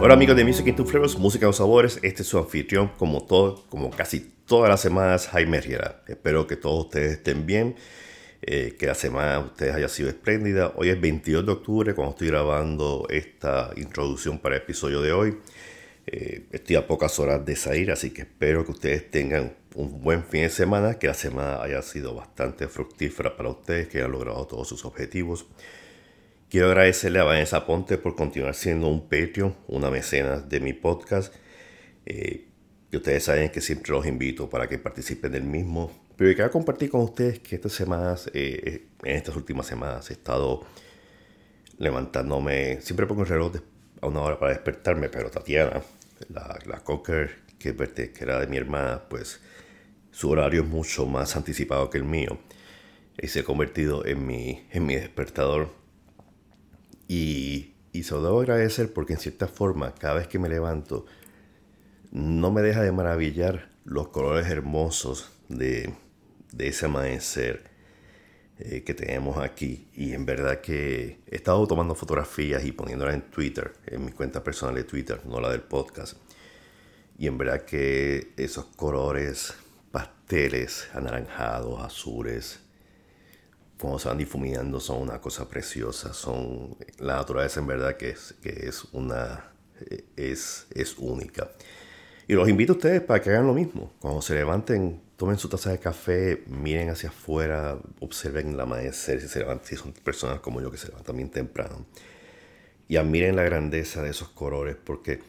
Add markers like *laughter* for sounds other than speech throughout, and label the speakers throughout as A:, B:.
A: Hola amigos de Music into Flavors, Música o Sabores, este es su anfitrión como todo, como casi todas las semanas, Jaime Riera. Espero que todos ustedes estén bien, eh, que la semana de ustedes haya sido espléndida. Hoy es 22 de octubre cuando estoy grabando esta introducción para el episodio de hoy. Eh, estoy a pocas horas de salir, así que espero que ustedes tengan un buen fin de semana, que la semana haya sido bastante fructífera para ustedes, que hayan logrado todos sus objetivos. Quiero agradecerle a Vanessa Ponte por continuar siendo un Patreon, una mecenas de mi podcast. Eh, y ustedes saben que siempre los invito para que participen del mismo. Pero quiero compartir con ustedes que estas semanas, eh, en estas últimas semanas, he estado levantándome. Siempre pongo el reloj a una hora para despertarme, pero Tatiana, la, la cocker que, que era de mi hermana, pues su horario es mucho más anticipado que el mío. Y se ha convertido en mi, en mi despertador. Y, y se lo debo agradecer porque en cierta forma, cada vez que me levanto, no me deja de maravillar los colores hermosos de, de ese amanecer eh, que tenemos aquí. Y en verdad que he estado tomando fotografías y poniéndolas en Twitter, en mi cuenta personal de Twitter, no la del podcast. Y en verdad que esos colores pasteles, anaranjados, azules, cuando se van difuminando son una cosa preciosa. Son, la naturaleza en verdad que es, que es una es, es única. Y los invito a ustedes para que hagan lo mismo. Cuando se levanten, tomen su taza de café, miren hacia afuera, observen el amanecer, si, se levantan, si son personas como yo que se levantan bien temprano. Y admiren la grandeza de esos colores porque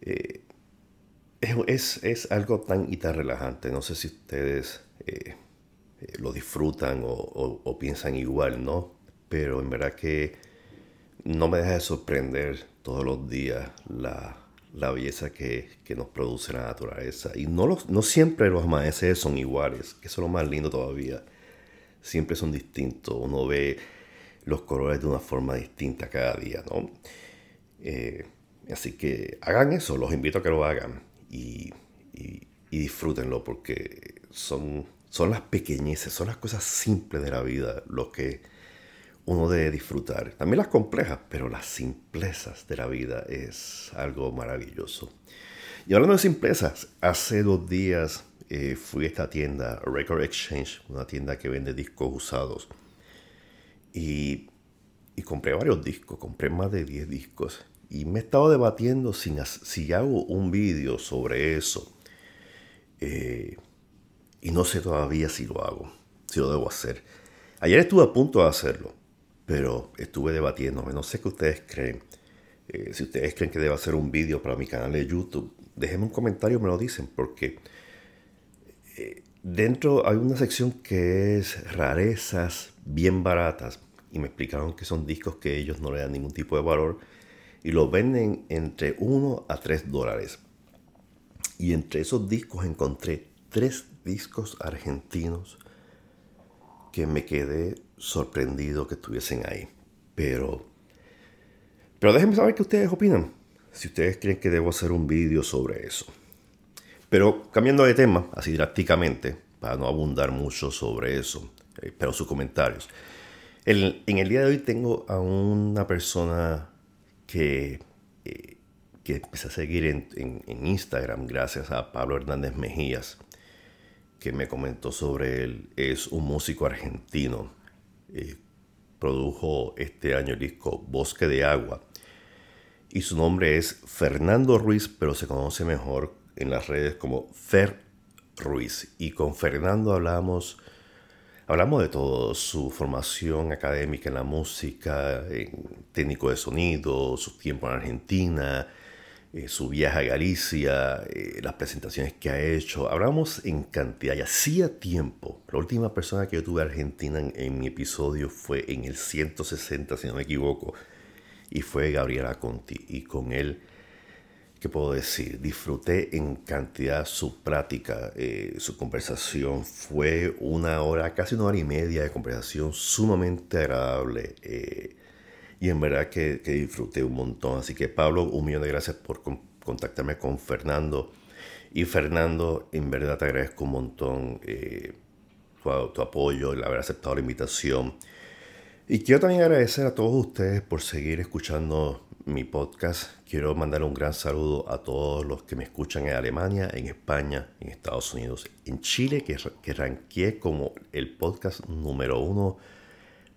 A: eh, es, es algo tan y tan relajante. No sé si ustedes eh, eh, lo disfrutan o, piensan igual, ¿no? Pero en verdad que no me deja de sorprender todos los días la, belleza que, nos produce la naturaleza. Y no, los, no siempre los amaneceres son iguales, que eso es lo más lindo todavía. Siempre son distintos. Uno ve los colores de una forma distinta cada día, ¿no? Eh, así que hagan eso, los invito a que lo hagan y disfrútenlo porque son, son las pequeñeces, son las cosas simples de la vida lo que uno debe disfrutar. También las complejas, pero las simplezas de la vida es algo maravilloso. Y hablando de simplezas, hace dos días eh, fui a esta tienda, Record Exchange, una tienda que vende discos usados. Y compré varios discos, compré más de 10 discos. Y me he estado debatiendo si, si hago un vídeo sobre eso. Eh, y no sé todavía si lo hago, si lo debo hacer. Ayer estuve a punto de hacerlo, pero estuve debatiéndome. No sé qué ustedes creen. Eh, si ustedes creen que debo hacer un vídeo para mi canal de YouTube, déjenme un comentario, me lo dicen, porque eh, dentro hay una sección que es rarezas bien baratas y me explicaron que son discos que ellos no le dan ningún tipo de valor y los venden entre 1 a 3 dólares. Y entre esos discos encontré tres discos argentinos que me quedé sorprendido que estuviesen ahí. Pero, pero déjenme saber qué ustedes opinan. Si ustedes creen que debo hacer un vídeo sobre eso. Pero cambiando de tema, así drásticamente, para no abundar mucho sobre eso, eh, pero sus comentarios. en el día de hoy tengo a una persona que, eh, que empecé a seguir en, en, Instagram gracias a Pablo Hernández Mejías, que me comentó sobre él. Es un músico argentino. Eh, produjo este año el disco Bosque de Agua. Y su nombre es Fernando Ruiz, pero se conoce mejor en las redes como Fer Ruiz. Y con Fernando hablamos Hablamos de todo, su formación académica en la música, técnico de sonido, su tiempo en Argentina, eh, su viaje a Galicia, eh, las presentaciones que ha hecho. Hablamos en cantidad y hacía tiempo. La última persona que yo tuve a Argentina en, mi episodio fue en el 160, si no me equivoco, y fue Gabriela Conti. Y con él ¿qué puedo decir? Disfruté en cantidad su práctica, eh, su conversación. Fue una hora, casi una hora y media de conversación sumamente agradable. Y en verdad que, disfruté un montón. Así que Pablo, un millón de gracias por contactarme con Fernando. Y Fernando, en verdad te agradezco un montón eh, tu, tu apoyo, el haber aceptado la invitación. Y quiero también agradecer a todos ustedes por seguir escuchando mi podcast. Quiero mandar un gran saludo a todos los que me escuchan en Alemania, en España, en Estados Unidos, en Chile, que, que ranqué como el podcast número uno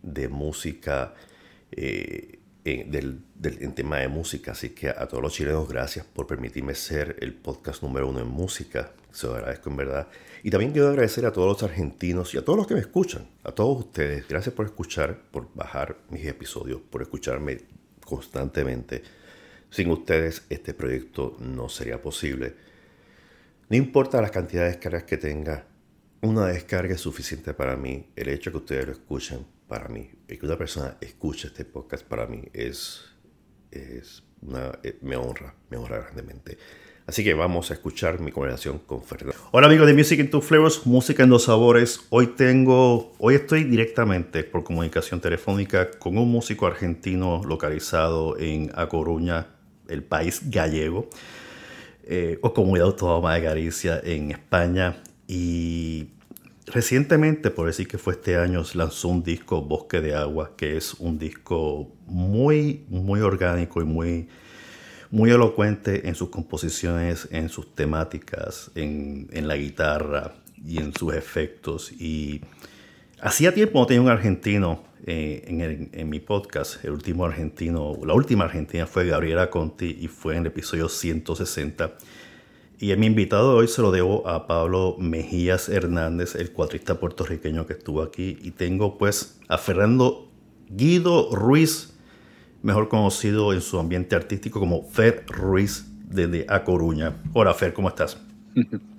A: de música, eh, en, del, en tema de música. Así que a todos los chilenos, gracias por permitirme ser el podcast número uno en música. Se lo agradezco en verdad. Y también quiero agradecer a todos los argentinos y a todos los que me escuchan, a todos ustedes. Gracias por escuchar, por bajar mis episodios, por escucharme constantemente. Sin ustedes este proyecto no sería posible. No importa la cantidad de descargas que tenga, una descarga es suficiente para mí. El hecho que ustedes lo escuchen para mí, que una persona escuche este podcast para mí es, es una, eh, me honra, me honra grandemente. Así que vamos a escuchar mi conversación con Fernando. Hola amigos de Music in Two Flavors, Música en dos sabores. Hoy tengo, hoy estoy directamente por comunicación telefónica con un músico argentino localizado en A Coruña, el país gallego, eh, o Comunidad Autónoma de Galicia en España. Y recientemente, por decir que fue este año, lanzó un disco Bosque de Agua, que es un disco muy, muy orgánico y muy muy elocuente en sus composiciones, en sus temáticas, en, la guitarra y en sus efectos. Y hacía tiempo no tenía un argentino eh, en, mi podcast. El último argentino, la última argentina fue Gabriela Conti y fue en el episodio 160. Y mi invitado de hoy se lo debo a Pablo Mejías Hernández, el cuatrista puertorriqueño que estuvo aquí. Y tengo pues a Fernando Guido Ruiz mejor conocido en su ambiente artístico como Fer Ruiz desde A Coruña. Hola Fer, ¿cómo estás? *laughs*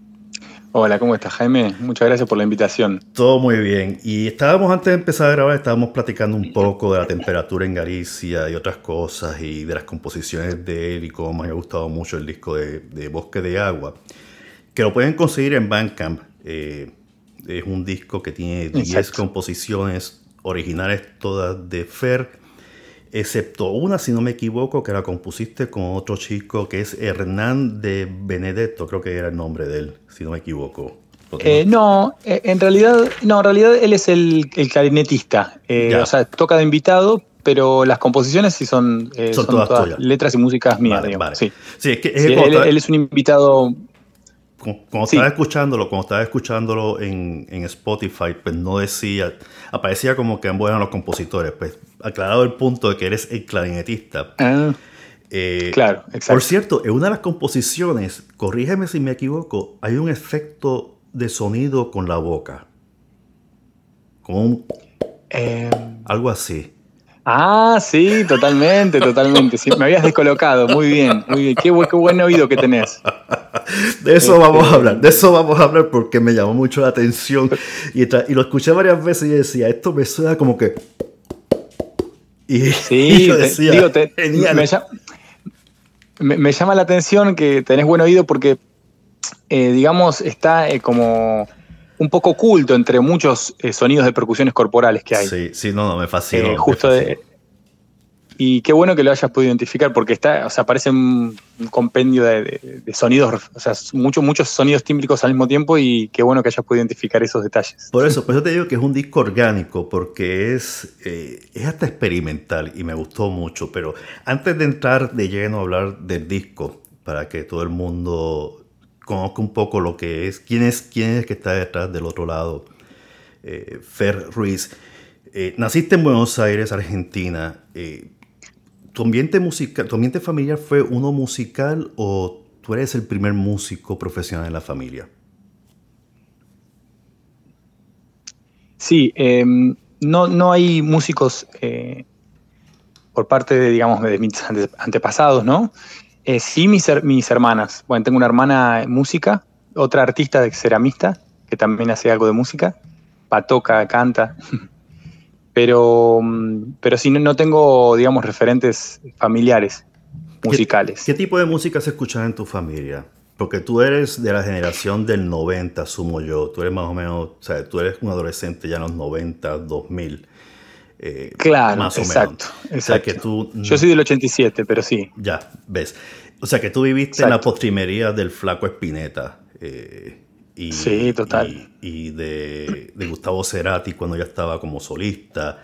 B: Hola, ¿cómo estás Jaime? Muchas gracias por la invitación.
A: Todo muy bien. Y estábamos antes de empezar a grabar, estábamos platicando un poco de la temperatura en Galicia y otras cosas y de las composiciones de él y cómo me ha gustado mucho el disco de, Bosque de Agua, que lo pueden conseguir en Bandcamp. Eh, es un disco que tiene 10 composiciones originales todas de Fer excepto una, si no me equivoco, que la compusiste con otro chico que es Hernán de Benedetto, creo que era el nombre de él, si no me equivoco.
B: Eh, no, eh, en realidad, no, en realidad él es el, clarinetista, eh, o sea, toca de invitado, pero las composiciones sí son, todas, letras y músicas mías. Sí. sí, es que él, es un invitado
C: cuando estaba escuchándolo, cuando estaba escuchándolo en, Spotify, pues no decía, aparecía como que ambos eran los compositores. Pues aclarado el punto de que eres el clarinetista.
B: Ah, eh, claro, exacto.
C: Por cierto, en una de las composiciones, corrígeme si me equivoco, hay un efecto de sonido con la boca. Como un...
B: Em,
C: algo así.
B: Ah, sí, totalmente, *laughs* totalmente. me habías descolocado. Muy bien, muy bien. Qué, buen oído que tenés.
C: De eso vamos a hablar, de eso vamos a hablar porque me llamó mucho la atención y, lo escuché varias veces y decía, esto me suena como que...
B: Y, sí, *laughs* yo decía, digo, Me, llama la atención que tenés buen oído porque, eh, digamos, está eh, como un poco oculto entre muchos eh, sonidos de percusiones corporales que hay.
C: Sí, sí, no, no, me fascina.
B: Eh, justo de. Y qué bueno que lo hayas podido identificar, porque está, o sea, parece un, compendio de, sonidos, o sea, muchos, muchos sonidos tímbricos al mismo tiempo, y qué bueno que hayas podido identificar esos detalles.
C: Por eso, por eso te digo que es un disco orgánico, porque es, eh, es hasta experimental y me gustó mucho. Pero antes de entrar de lleno a hablar del disco, para que todo el mundo conozca un poco lo que es, quién es, que está detrás del otro lado. Eh, Fer Ruiz, eh, naciste en Buenos Aires, Argentina. ¿Tu, ambiente musical, ¿Tu ambiente familiar fue uno musical o tú eres el primer músico profesional en la familia?
B: Sí, em, no, no hay músicos por parte de, digamos, de mis antepasados, ¿no? Eh, sí, mis, mis hermanas. Bueno, tengo una hermana música, otra artista de ceramista, que también hace algo de música. Patoca, canta. *laughs* Pero, mm, pero sí, no, tengo, digamos, referentes familiares musicales.
C: ¿Qué, tipo de música se escucha en tu familia? Porque tú eres de la generación del 90, asumo yo. Tú eres más o menos, o sea, tú eres un adolescente ya en los 90, 2000.
B: Eh, claro, más o exacto, menos. que tú, Yo soy del 87, pero sí.
C: Ya, ves. O sea que tú viviste en la postrimería del flaco Espineta. Eh, y,
B: sí, total.
C: Y, de, Gustavo Cerati cuando ya estaba como solista.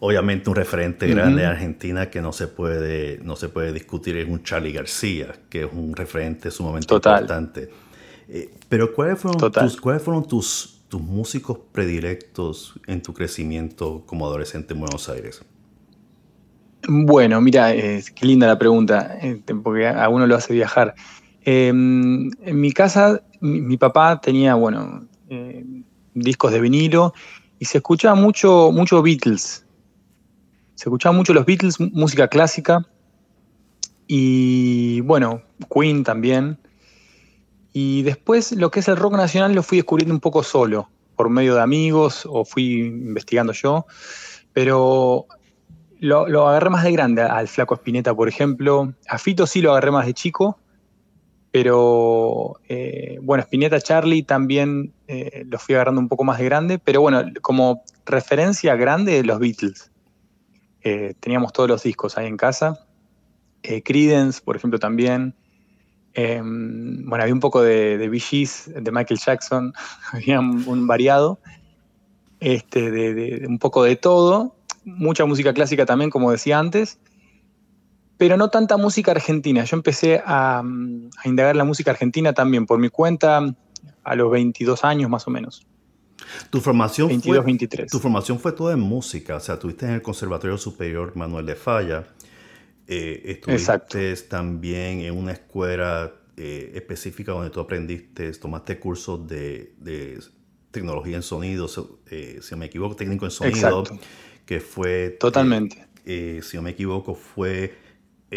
C: Obviamente un referente grande de Argentina que no se puede, no se puede discutir es un Charlie García, que es un referente sumamente importante. Eh, pero ¿cuáles fueron, tus, ¿cuáles fueron tus, tus músicos predilectos en tu crecimiento como adolescente en Buenos Aires?
B: Bueno, mira, qué linda la pregunta, eh, porque a uno lo hace viajar. Em, en mi casa, mi, papá tenía, bueno, eh, discos de vinilo y se escuchaba mucho, mucho Beatles. Se escuchaba mucho los Beatles, música clásica y, bueno, Queen también. Y después lo que es el rock nacional lo fui descubriendo un poco solo, por medio de amigos o fui investigando yo. Pero lo, agarré más de grande, al Flaco Espineta, por ejemplo. A Fito sí lo agarré más de chico. Pero eh, bueno, Spinetta Charlie también eh, lo fui agarrando un poco más de grande. Pero bueno, como referencia grande, los Beatles. Eh, teníamos todos los discos ahí en casa. Credence, por ejemplo, también. Em, bueno, había un poco de, de Bee Gees, de Michael Jackson, *laughs* había un, variado, este, de, un poco de todo, mucha música clásica también, como decía antes, pero no tanta música argentina. Yo empecé a, indagar la música argentina también por mi cuenta a los 22 años más o menos.
C: Tu formación,
B: 22, fue, 23.
C: tu formación fue toda en música, o sea, tuviste en el Conservatorio Superior Manuel de Falla, eh, estuviste también en una escuela eh, específica donde tú aprendiste, tomaste cursos de, tecnología en sonido, eh, si no me equivoco, técnico en sonido, que fue...
B: Totalmente.
C: si no me equivoco, fue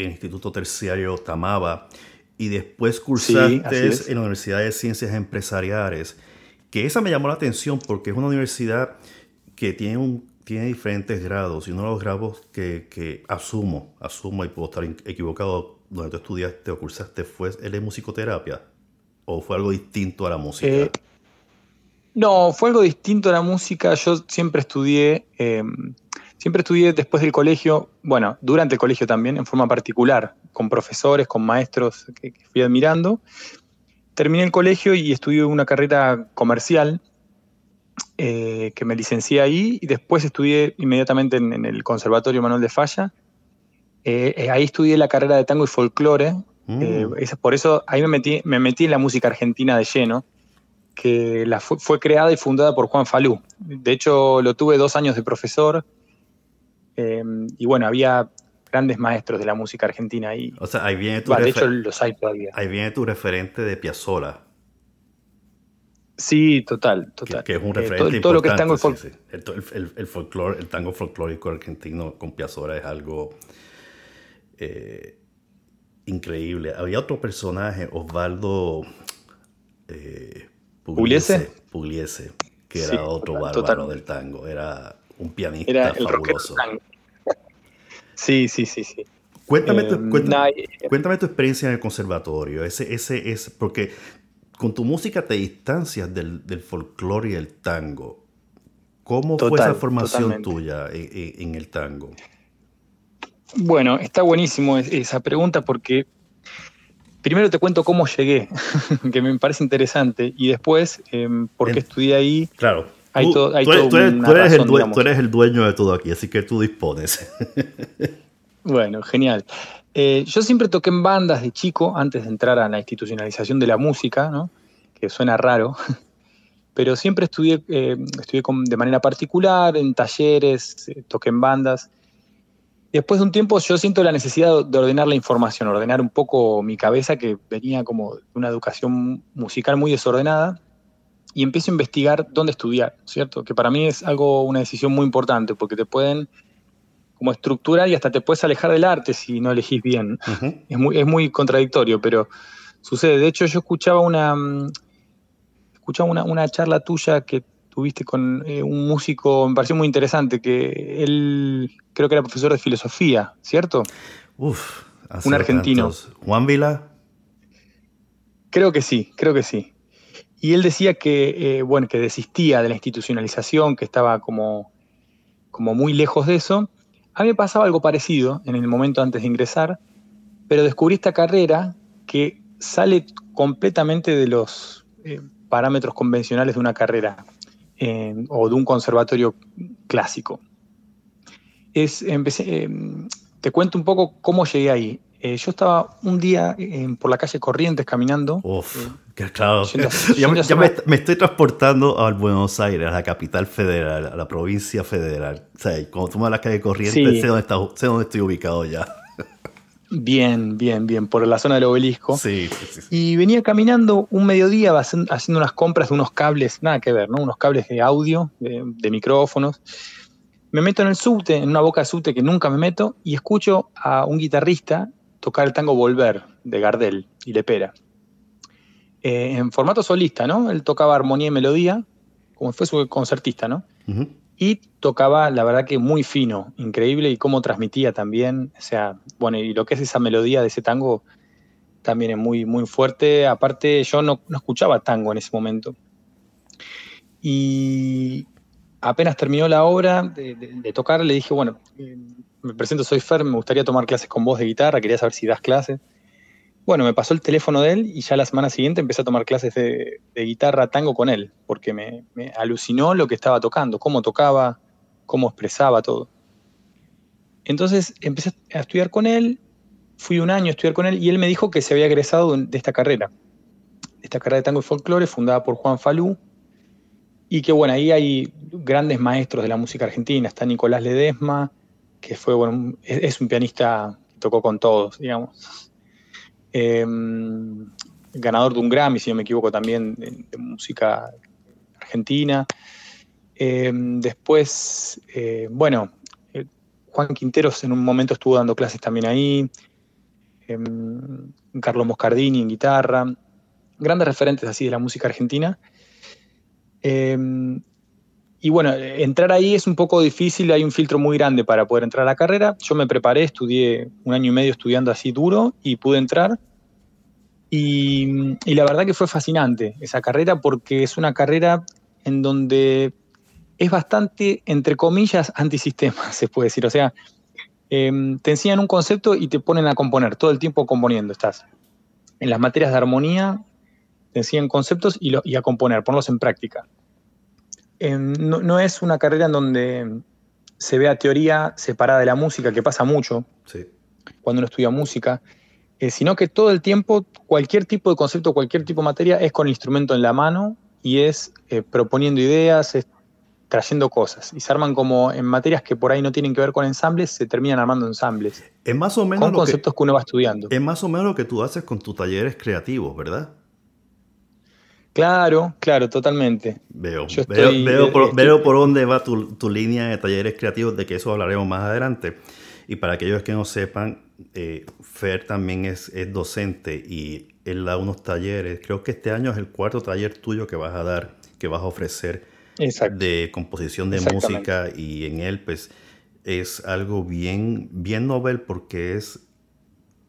C: el Instituto Terciario Tamaba, y después cursaste en la Universidad de Ciencias Empresariales, que esa me llamó la atención porque es una universidad que tiene un tiene diferentes grados y uno de los grados que, asumo, asumo y puedo estar equivocado, donde tú estudiaste o cursaste, fue el de musicoterapia o fue algo distinto a la música? Eh,
B: no, fue algo distinto a la música. Yo siempre estudié, em, siempre estudié después del colegio, bueno, durante el colegio también, en forma particular, con profesores, con maestros que fui admirando. Terminé el colegio y estudié una carrera comercial eh, que me licencié ahí y después estudié inmediatamente en, el Conservatorio Manuel de Falla. Eh, eh, ahí estudié la carrera de tango y folclore Mm. Eh, por eso ahí me metí, me metí en la música argentina de lleno, que la fue, creada y fundada por Juan Falú. De hecho, lo tuve dos años de profesor. Em, y bueno, había grandes maestros de la música argentina ahí.
C: O sea, ahí viene tu,
B: de hecho, los hay todavía.
C: Ahí viene tu referente de Piazzolla.
B: Sí, total, total.
C: Que, es un eh, referente todo, lo que es tango El, el, folclore, el tango folclórico argentino con Piazzolla es algo eh, increíble. Había otro personaje, Osvaldo eh, Pugliese, Pugliese, que era otro bárbaro del tango. Era un pianista era fabuloso. *laughs*
B: Sí, sí, sí, sí.
C: Cuéntame, tu, cuéntame, tu experiencia en el conservatorio. Ese, ese es porque con tu música te distancias del, del folclore y el tango. ¿Cómo fue esa formación tuya en, el tango?
B: Bueno, está buenísimo esa pregunta porque primero te cuento cómo llegué, *laughs* que me parece interesante, y después em, por qué estudié ahí.
C: Claro. Tú, eres, el dueño de todo aquí, así que tú dispones. *laughs*
B: bueno, genial. Eh, yo siempre toqué en bandas de chico antes de entrar a la institucionalización de la música, ¿no? que suena raro, *laughs* pero siempre estudié, eh, estudié de manera particular, en talleres, eh, toqué en bandas. Después de un tiempo yo siento la necesidad de ordenar la información, ordenar un poco mi cabeza que venía como de una educación musical muy desordenada y empiezo a investigar dónde estudiar, ¿cierto? Que para mí es algo, una decisión muy importante porque te pueden como estructurar y hasta te puedes alejar del arte si no elegís bien. es, muy, es muy contradictorio, pero sucede. De hecho, yo escuchaba una, mm, escuchaba una, charla tuya que tuviste con eh, un músico, me pareció muy interesante, que él creo que era profesor de filosofía, ¿cierto?
C: Uf,
B: un argentino.
C: ¿Juan Vila?
B: Creo que sí, creo que sí. Y él decía que, eh, bueno, que desistía de la institucionalización, que estaba como, como muy lejos de eso, a mí me pasaba algo parecido en el momento antes de ingresar, pero descubrí esta carrera que sale completamente de los eh, parámetros convencionales de una carrera eh, o de un conservatorio clásico. Es, empecé, te cuento un poco cómo llegué ahí. Yo estaba un día por la calle Corrientes caminando.
C: Uf, claro. *laughs* ya, me, estoy transportando al Buenos Aires, a la capital federal, a la provincia federal. O sea, cuando tú me la calle Corrientes, sé, dónde sé dónde estoy ubicado ya.
B: Bien, bien, bien, por la zona del obelisco.
C: Sí, sí, sí.
B: Y venía caminando un mediodía haciendo unas compras de unos cables, nada que ver, ¿no? Unos cables de audio, de, micrófonos. Me meto en el subte, en una boca de subte que nunca me meto, y escucho a un guitarrista tocar el tango Volver de Gardel y Lepera. Eh, en formato solista, ¿no? Él tocaba armonía y melodía, como fue su concertista, ¿no? y tocaba, la verdad que muy fino, increíble, y cómo transmitía también, o sea, bueno, y lo que es esa melodía de ese tango también es muy, muy fuerte. Aparte, yo no, escuchaba tango en ese momento. Y apenas terminó la obra de, tocar, le dije, bueno, eh, me presento, soy Fer, me gustaría tomar clases con vos de guitarra, quería saber si das clases. Bueno, me pasó el teléfono de él y ya la semana siguiente empecé a tomar clases de, guitarra tango con él, porque me, alucinó lo que estaba tocando, cómo tocaba, cómo expresaba todo. Entonces empecé a estudiar con él, fui un año a estudiar con él y él me dijo que se había egresado de esta carrera, esta carrera de tango y folclore fundada por Juan Falú, y que bueno, ahí hay grandes maestros de la música argentina, está Nicolás Ledesma, que fue, bueno, es un pianista que tocó con todos, digamos Em, ganador de un Grammy, si no me equivoco, también de, música argentina. Em, después, eh, bueno, eh, Juan Quinteros en un momento estuvo dando clases también ahí. Em, Carlos Moscardini en guitarra. Grandes referentes así de la música argentina. Y bueno, entrar ahí es un poco difícil, hay un filtro muy grande para poder entrar a la carrera. Yo me preparé, estudié un año y medio estudiando así duro y pude entrar. Y, la verdad que fue fascinante esa carrera porque es una carrera en donde es bastante, entre comillas, antisistema, *laughs* se puede decir. O sea, em, te enseñan un concepto y te ponen a componer, todo el tiempo componiendo estás. En las materias de armonía te enseñan conceptos y, a componer, ponerlos en práctica. No, no, es una carrera en donde se vea teoría separada de la música, que pasa mucho cuando uno estudia música eh, sino que todo el tiempo, cualquier tipo de concepto, cualquier tipo de materia es con el instrumento en la mano y es eh, proponiendo ideas, es trayendo cosas. Y se arman como en materias que por ahí no tienen que ver con ensambles, se terminan armando ensambles.
C: Es más o menos
B: con conceptos que, uno va estudiando.
C: Es más o menos lo que tú haces con tus talleres creativos, ¿verdad?
B: Claro, claro, totalmente.
C: Veo, veo, por, veo, por, dónde va tu, tu, línea de talleres creativos, de que eso hablaremos más adelante. Y para aquellos que no sepan, eh, Fer también es, es, docente y él da unos talleres. Creo que este año es el cuarto taller tuyo que vas a dar, que vas a ofrecer de composición de música y en él pues es algo bien, bien novel porque es,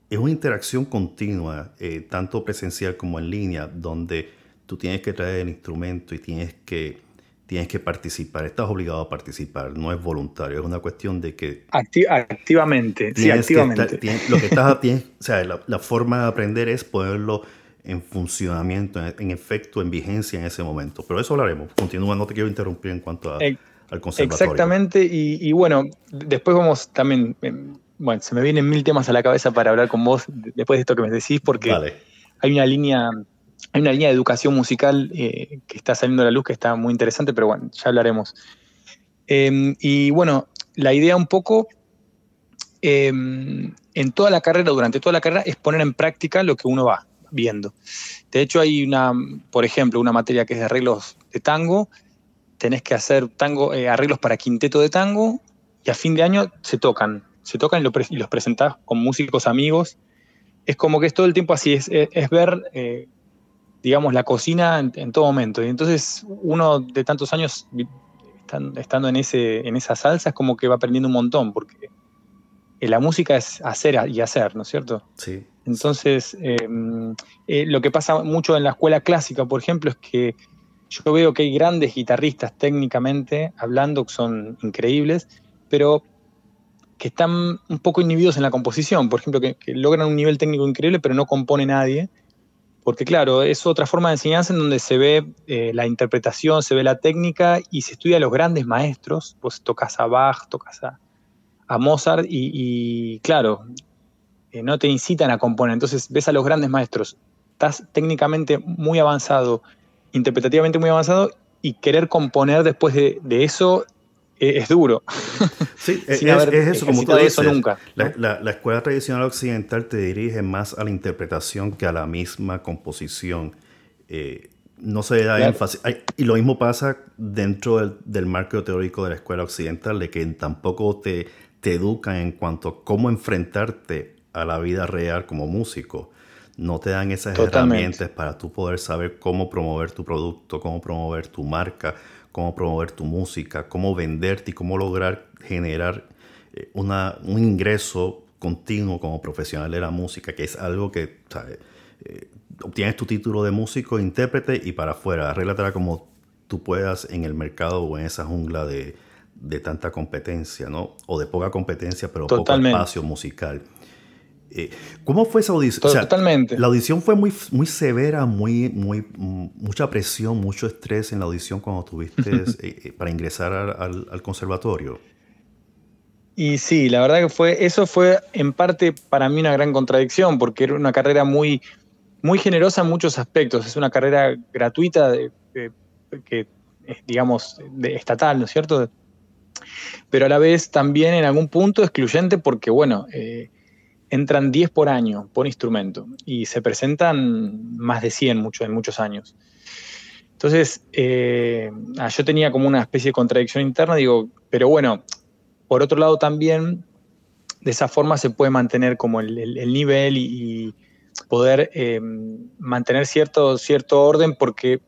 C: es una interacción continua, eh, tanto presencial como en línea, donde tú tienes que traer el instrumento y tienes que, tienes que participar, estás obligado a participar, no es voluntario, es una cuestión de que...
B: activamente, sí, activamente.
C: lo que estás, *laughs* tienes, o sea, la, la, forma de aprender es ponerlo en funcionamiento, en, efecto, en vigencia en ese momento. Pero eso hablaremos. Continúa, no te quiero interrumpir en cuanto a, al conservatorio.
B: Exactamente, y, bueno, después vamos también, em, bueno, se me vienen mil temas a la cabeza para hablar con vos después de esto que me decís, porque hay una línea... Hay una línea de educación musical eh, que está saliendo a la luz que está muy interesante, pero bueno, ya hablaremos. Em, y bueno, la idea un poco em, en toda la carrera, durante toda la carrera, es poner en práctica lo que uno va viendo. De hecho, hay una, por ejemplo, una materia que es de arreglos de tango, tenés que hacer tango, eh, arreglos para quinteto de tango y a fin de año se tocan, se tocan y, los presentás con músicos amigos. Es como que es todo el tiempo así, es, ver, eh, digamos, la cocina en, todo momento. Y entonces uno de tantos años estando en, ese, en esa salsa es como que va aprendiendo un montón, porque la música es hacer y hacer, ¿no es cierto?
C: Sí.
B: Entonces, em, eh, lo que pasa mucho en la escuela clásica, por ejemplo, es que yo veo que hay grandes guitarristas técnicamente hablando que son increíbles, pero que están un poco inhibidos en la composición, por ejemplo, que, logran un nivel técnico increíble, pero no compone nadie, porque claro, es otra forma de enseñanza en donde se ve eh, la interpretación, se ve la técnica y se estudia a los grandes maestros, vos tocas a Bach, tocas a, Mozart y, claro, eh, no te incitan a componer. Entonces ves a los grandes maestros, estás técnicamente muy avanzado, interpretativamente muy avanzado, y querer componer después de, eso es, duro. *laughs*
C: Sí, es, eso, como tú dices. Eso nunca, la, escuela tradicional occidental te dirige más a la interpretación que a la misma composición. Eh, no se da énfasis. Y lo mismo pasa dentro del, del, marco teórico de la escuela occidental, de que tampoco te, te educan en cuanto a cómo enfrentarte a la vida real como músico. No te dan esas herramientas para tú poder saber cómo promover tu producto, cómo promover tu marca, cómo promover tu música, cómo venderte y cómo lograr generar eh, una, un ingreso continuo como profesional de la música, que es algo que eh, obtienes tu título de músico, intérprete y para afuera, arréglatela como tú puedas en el mercado o en esa jungla de, de tanta competencia, ¿no? O de poca competencia, pero poco espacio musical. Eh, ¿Cómo fue esa audición?
B: Totalmente.
C: la audición fue muy, muy severa, muy, muy, mucha presión, mucho estrés en la audición cuando tuviste eh, *laughs* eh, para ingresar al, conservatorio.
B: Y sí, la verdad que fue, eso fue en parte para mí una gran contradicción, porque era una carrera muy, muy generosa en muchos aspectos. Es una carrera gratuita, de, que digamos, de, estatal, ¿no es cierto? Pero a la vez también en algún punto excluyente porque, bueno, entran 10 por año, por instrumento, y se presentan más de 100 mucho, en muchos años. Entonces, eh, ah, yo tenía como una especie de contradicción interna, digo, pero bueno, por otro lado también, de esa forma se puede mantener como el, nivel y, poder eh, mantener cierto, cierto orden, porque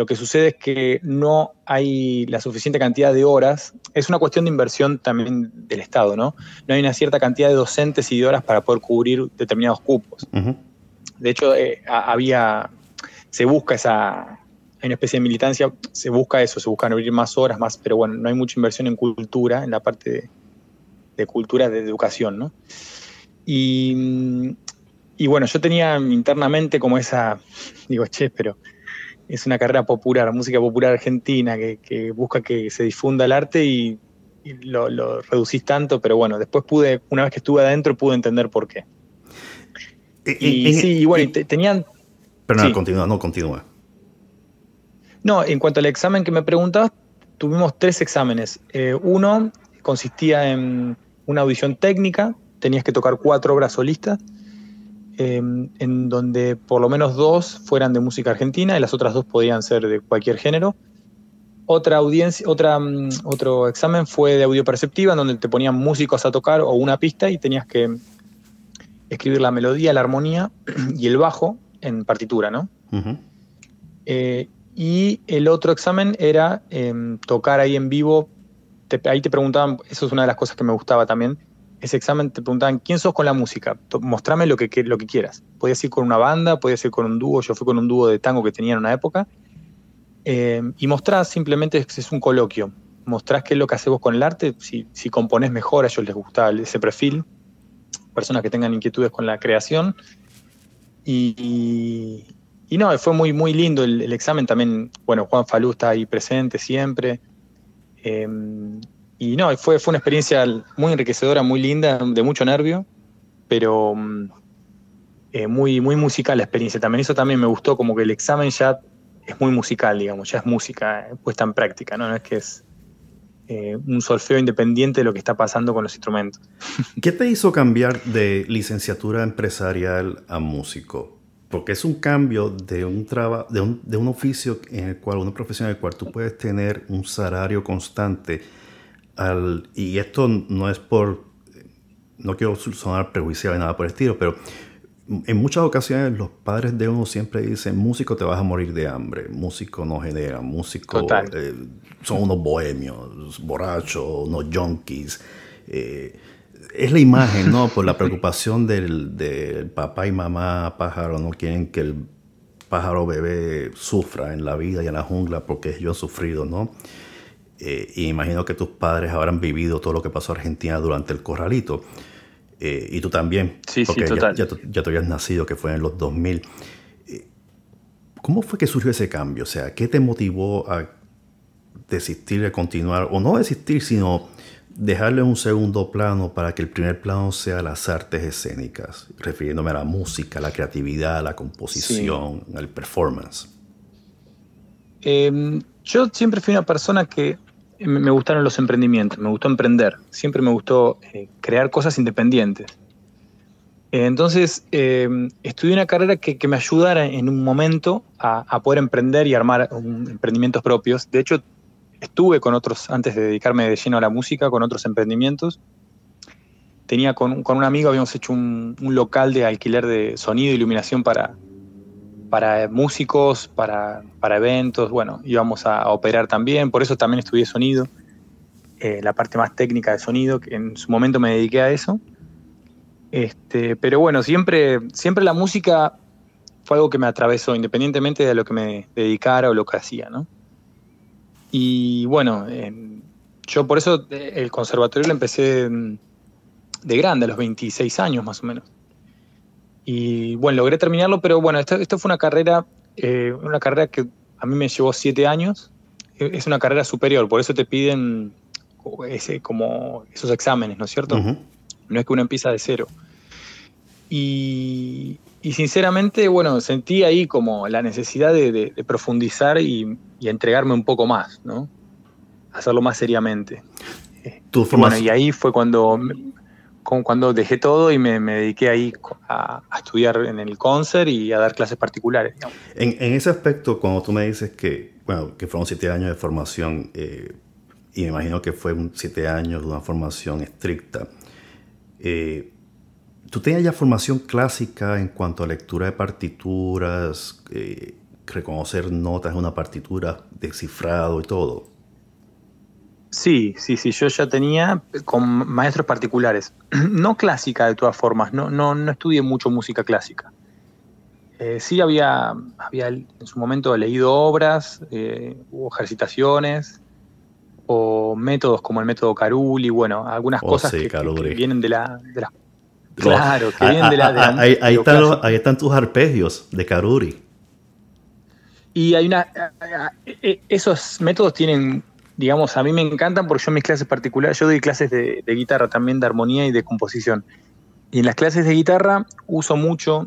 B: lo que sucede es que no hay la suficiente cantidad de horas. Es una cuestión de inversión también del Estado, ¿no? No hay una cierta cantidad de docentes y de horas para poder cubrir determinados cupos. De hecho, eh, había, se busca esa, hay una especie de militancia, se busca eso, se buscan abrir más horas, más, pero bueno, no hay mucha inversión en cultura, en la parte de, cultura, de educación, ¿no? Y, y bueno, yo tenía internamente como esa, digo, che, pero es una carrera popular, música popular argentina, que, busca que se difunda el arte y, lo, reducís tanto, pero bueno, después pude, una vez que estuve adentro, pude entender por qué. Y, sí, y bueno, tenían...
C: Pero no, continúa, no, continúa.
B: No, en cuanto al examen que me preguntabas, tuvimos tres exámenes. Eh, uno consistía en una audición técnica, tenías que tocar cuatro obras solistas, em, en donde por lo menos dos fueran de música argentina y las otras dos podían ser de cualquier género. Otra audiencia, otra, mm, otro examen fue de audio perceptiva, en donde te ponían músicos a tocar o una pista y tenías que escribir la melodía, la armonía *clears throat* y el bajo en partitura, ¿no? Eh, y el otro examen era em, tocar ahí en vivo. ahí te preguntaban, eso es una de las cosas que me gustaba también. Ese examen te preguntaban, ¿quién sos con la música? Mostrame lo que, lo que quieras. Podías ir con una banda, podías ir con un dúo. Yo fui con un dúo de tango que tenía en una época. Em, y mostrás simplemente, es un coloquio. Mostrás qué es lo que haces vos con el arte. Si, si componés mejor, a ellos les gusta ese perfil. Personas que tengan inquietudes con la creación. y, y no, fue muy, muy lindo el, examen también. Bueno, Juan Falú está ahí presente siempre. Em, y no, fue, fue una experiencia muy enriquecedora, muy linda, de mucho nervio, pero mm, eh, muy, muy musical la experiencia también. Eso también me gustó, como que el examen ya es muy musical, digamos, ya es música puesta en práctica, ¿no? Es que es eh, un solfeo independiente de lo que está pasando con los instrumentos. *laughs*
C: ¿Qué te hizo cambiar de licenciatura empresarial a músico? porque es un cambio de un, de un, de un oficio en el cual, una profesión en el cual tú puedes tener un salario constante. Al, y esto no es por, no quiero sonar prejuiciado ni nada por el estilo, pero en muchas ocasiones los padres de uno siempre dicen, músico te vas a morir de hambre, músico no genera, músico eh, son unos bohemios, borrachos, unos junkies. Eh, es la imagen, ¿no? Por la preocupación del, papá y mamá pájaro, no quieren que el pájaro bebé sufra en la vida y en la jungla porque ellos han sufrido, ¿no? Eh, y imagino que tus padres habrán vivido todo lo que pasó en Argentina durante el corralito. Eh, y tú también.
B: Sí, porque sí, total.
C: Ya, ya, te habías nacido, que fue en los 2000. Eh, ¿Cómo fue que surgió ese cambio? O sea, ¿qué te motivó a desistir de continuar? O no desistir, sino dejarle un segundo plano para que el primer plano sea las artes escénicas, refiriéndome a la música, la creatividad, la composición, el performance.
B: Em, yo siempre fui una persona que me gustaron los emprendimientos, me gustó emprender, siempre me gustó eh, crear cosas independientes. entonces, em, estudié una carrera que, me ayudara en un momento a, a poder emprender y armar emprendimientos propios. De hecho, estuve con otros, antes de dedicarme de lleno a la música, con otros emprendimientos. Tenía con, un amigo, habíamos hecho un, local de alquiler de sonido e iluminación para, para músicos, para, para eventos, bueno, íbamos a, operar también, por eso también estudié sonido, eh, la parte más técnica de sonido, que en su momento me dediqué a eso. Este, pero bueno, siempre, siempre la música fue algo que me atravesó, independientemente de lo que me dedicara o lo que hacía, ¿no? Y bueno, yo por eso eh, el conservatorio lo empecé mm, de grande, a los 26 años más o menos. Y bueno, logré terminarlo, pero bueno, esto, fue una carrera, eh, una carrera que a mí me llevó siete años. E, es una carrera superior, por eso te piden ese, como esos exámenes, ¿no es cierto? No es que uno empieza de cero. Y, sinceramente, bueno, sentí ahí como la necesidad de, profundizar y, entregarme un poco más, ¿no? Hacerlo más seriamente.
C: ¿Tu
B: bueno, y ahí fue cuando, cuando dejé todo y me, dediqué ahí a, estudiar en el concert y a dar clases particulares.
C: En, ese aspecto, cuando tú me dices que, bueno, que fueron siete años de formación, eh, y me imagino que fue siete años de una formación estricta, eh, ¿Tú tenías ya formación clásica en cuanto a lectura de partituras, eh, reconocer notas en una partitura, descifrado y todo?
B: Sí, sí, sí, yo ya tenía con maestros particulares. *clears throat* No clásica de todas formas, no, no, no estudié mucho música clásica. Eh, sí había, había en su momento leído obras, eh, hubo ejercitaciones o métodos como el método Caruli, bueno, algunas oh, cosas que, vienen de, la, de las Claro, que bien de la,
C: ahí, están tus arpegios de Karuri.
B: Y hay una. E, esos métodos tienen, digamos, a mí me encantan porque yo en mis clases particulares, yo doy clases de, guitarra también, de armonía y de composición. Y en las clases de guitarra uso mucho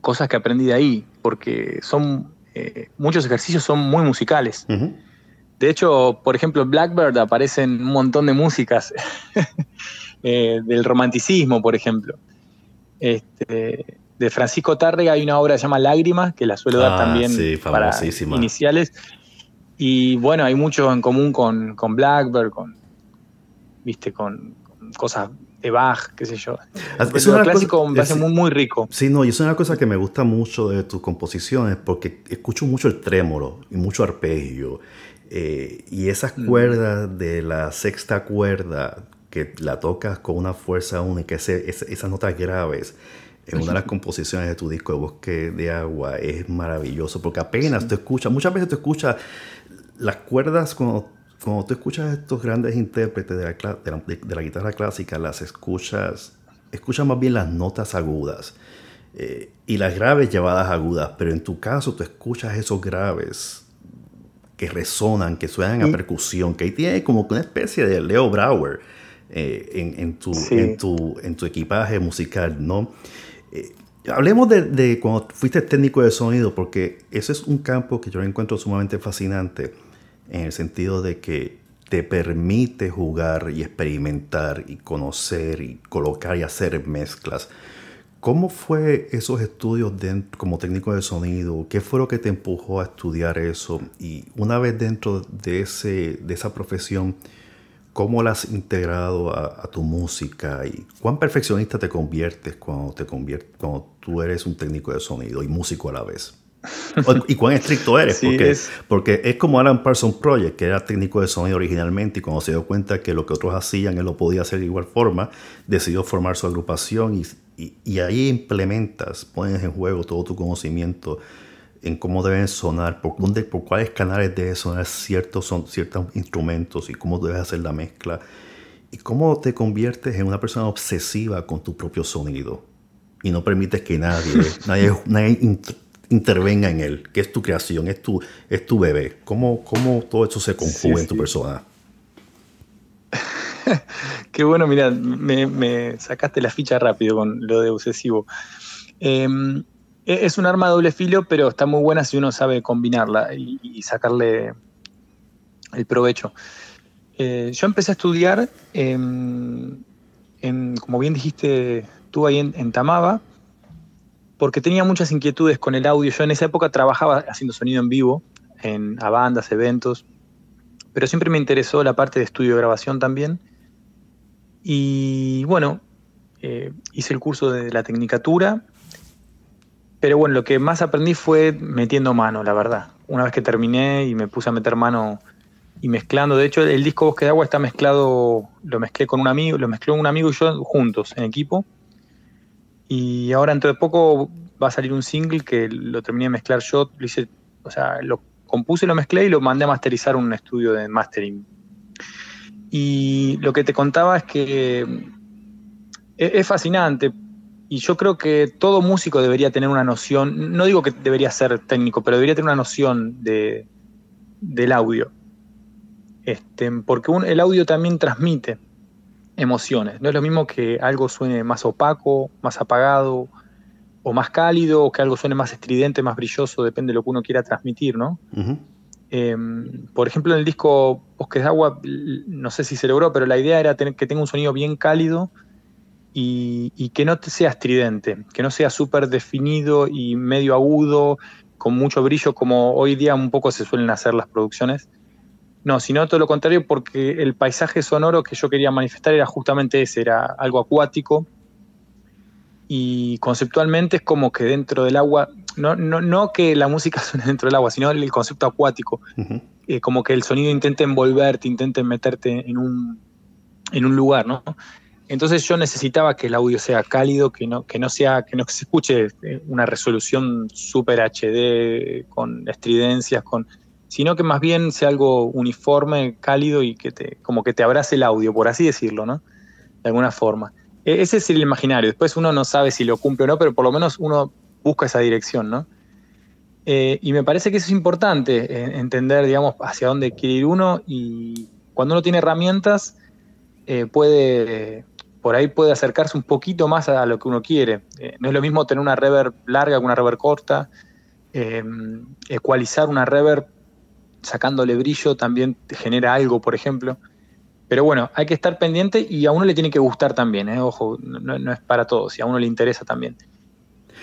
B: cosas que aprendí de ahí, porque son eh, muchos ejercicios son muy musicales. De hecho, por ejemplo, Blackbird aparecen un montón de músicas *laughs* eh, del romanticismo, por ejemplo. Este, de Francisco Tárrega hay una obra que se llama Lágrimas, que la suelo dar ah, también para iniciales. Y bueno, hay mucho en común con, con Blackbird, con, viste, con, cosas de Bach, qué sé yo.
C: Ah, es un clásico me parece muy, muy rico. Sí, no, y es una cosa que me gusta mucho de tus composiciones, porque escucho mucho el trémolo y mucho arpegio. Eh, y esas mm. cuerdas de la sexta cuerda que la tocas con una fuerza única, esas notas graves, en una de las *laughs* composiciones de tu disco de Bosque de Agua es maravilloso, porque apenas te escuchas, muchas veces te escuchas las cuerdas cuando, cuando tú escuchas a estos grandes intérpretes de la, de, la, guitarra clásica, las escuchas, escuchas más bien las notas agudas eh, y las graves llevadas agudas, pero en tu caso tú escuchas esos graves que resonan, que suenan a percusión, que ahí tiene como una especie de Leo Brauer eh, en, en, tu, en, tu, en tu equipaje musical, ¿no? Eh, hablemos de, cuando fuiste técnico de sonido, porque ese es un campo que yo encuentro sumamente fascinante en el sentido de que te permite jugar y experimentar y conocer y colocar y hacer mezclas. ¿Cómo fue esos estudios como técnico de sonido? ¿Qué fue lo que te empujó a estudiar eso? Y una vez dentro de, ese, de esa profesión, ¿cómo la has integrado a, tu música? ¿Y cuán perfeccionista te conviertes cuando, te conviertes cuando tú eres un técnico de sonido y músico a la vez? *laughs* y cuán estricto eres, porque, es. porque es como Alan Parsons Project, que era técnico de sonido originalmente y cuando se dio cuenta que lo que otros hacían él lo podía hacer de igual forma, decidió formar su agrupación y, y, ahí implementas, pones en juego todo tu conocimiento en cómo deben sonar, por, dónde, por cuáles canales deben sonar ciertos, son, ciertos instrumentos y cómo debes hacer la mezcla y cómo te conviertes en una persona obsesiva con tu propio sonido y no permites que nadie, *laughs* nadie, nadie intervenga en él, que es tu creación, es tu, es tu bebé. ¿Cómo, cómo todo eso se conjuga en tu persona? *laughs*
B: Qué bueno, mira, me, sacaste la ficha rápido con lo de obsesivo. Em, e, es un arma de doble filo, pero está muy buena si uno sabe combinarla y, sacarle el provecho. Eh, yo empecé a estudiar, en, como bien dijiste tú ahí en, en Tamaba, porque tenía muchas inquietudes con el audio. Yo en esa época trabajaba haciendo sonido en vivo, en, a bandas, eventos, pero siempre me interesó la parte de estudio de grabación también. Y bueno, eh, hice el curso de la tecnicatura, pero bueno, lo que más aprendí fue metiendo mano, la verdad. Una vez que terminé y me puse a meter mano y mezclando, de hecho el disco Bosque de Agua está mezclado, lo mezclé con un amigo, lo mezcló un amigo y yo juntos, en equipo y ahora dentro de poco va a salir un single que lo terminé de mezclar yo, lo o sea, lo compuse, lo mezclé y lo mandé a masterizar un estudio de mastering. Y lo que te contaba es que e-, es, fascinante y yo creo que todo músico debería tener una noción, no digo que debería ser técnico, pero debería tener una noción de, del audio. Este, porque el audio también transmite emociones. No es lo mismo que algo suene más opaco, más apagado o más cálido, o que algo suene más estridente, más brilloso, depende de lo que uno quiera transmitir, ¿no? Em, por ejemplo, en el disco Bosques de Agua, no sé si se logró, pero la idea era tener, que tenga un sonido bien cálido y, y que no sea estridente, que no sea súper definido y medio agudo, con mucho brillo, como hoy día un poco se suelen hacer las producciones, no, sino todo lo contrario, porque el paisaje sonoro que yo quería manifestar era justamente ese, era algo acuático. Y conceptualmente es como que dentro del agua, no, no, no que la música *laughs* suene dentro del agua, sino el concepto acuático. Eh, como que el sonido intente envolverte, intente meterte en un, en un lugar, ¿no? Entonces yo necesitaba que el audio sea cálido, que no, que no sea, que no se escuche eh, una resolución super HD con estridencias, con sino que más bien sea algo uniforme, cálido y que te, como que te abrace el audio, por así decirlo, ¿no? De alguna forma. E, ese es el imaginario. Después uno no sabe si lo cumple o no, pero por lo menos uno busca esa dirección, ¿no? Eh, y me parece que eso es importante, eh, entender, digamos, hacia dónde quiere ir uno y cuando uno tiene herramientas, eh, puede, por ahí puede acercarse un poquito más a lo que uno quiere. No es lo mismo tener una reverb larga que una reverb corta. Ecualizar una reverb sacándole brillo también genera algo, por ejemplo. Pero bueno, hay que estar pendiente y a uno le tiene que gustar también, ¿eh? ojo, no, es para todos, y a uno le interesa también.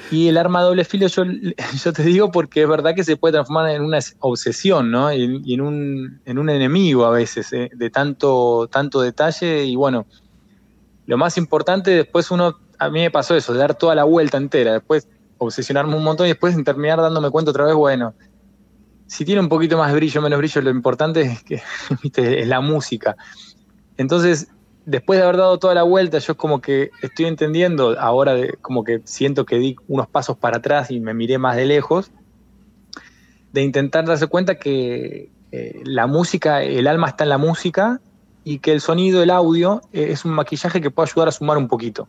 B: Y el arma doble filo, yo, *laughs* yo te digo porque es verdad que se puede transformar en una obsesión, ¿no? Y, en, un, en, un, enemigo a veces, ¿eh? de tanto, tanto detalle. Y bueno, lo más importante, después uno, a mí me pasó eso, de dar toda la vuelta entera, después obsesionarme un montón y después terminar dándome cuenta otra vez, bueno, si tiene un poquito más brillo, menos brillo, lo importante es que *laughs* es la música. Entonces, después de haber dado toda la vuelta, yo como que estoy entendiendo, ahora como que siento que di unos pasos para atrás y me miré más de lejos, de intentar darse cuenta que eh, la música, el alma está en la música y que el sonido, el audio, eh, es un maquillaje que puede ayudar a sumar un poquito,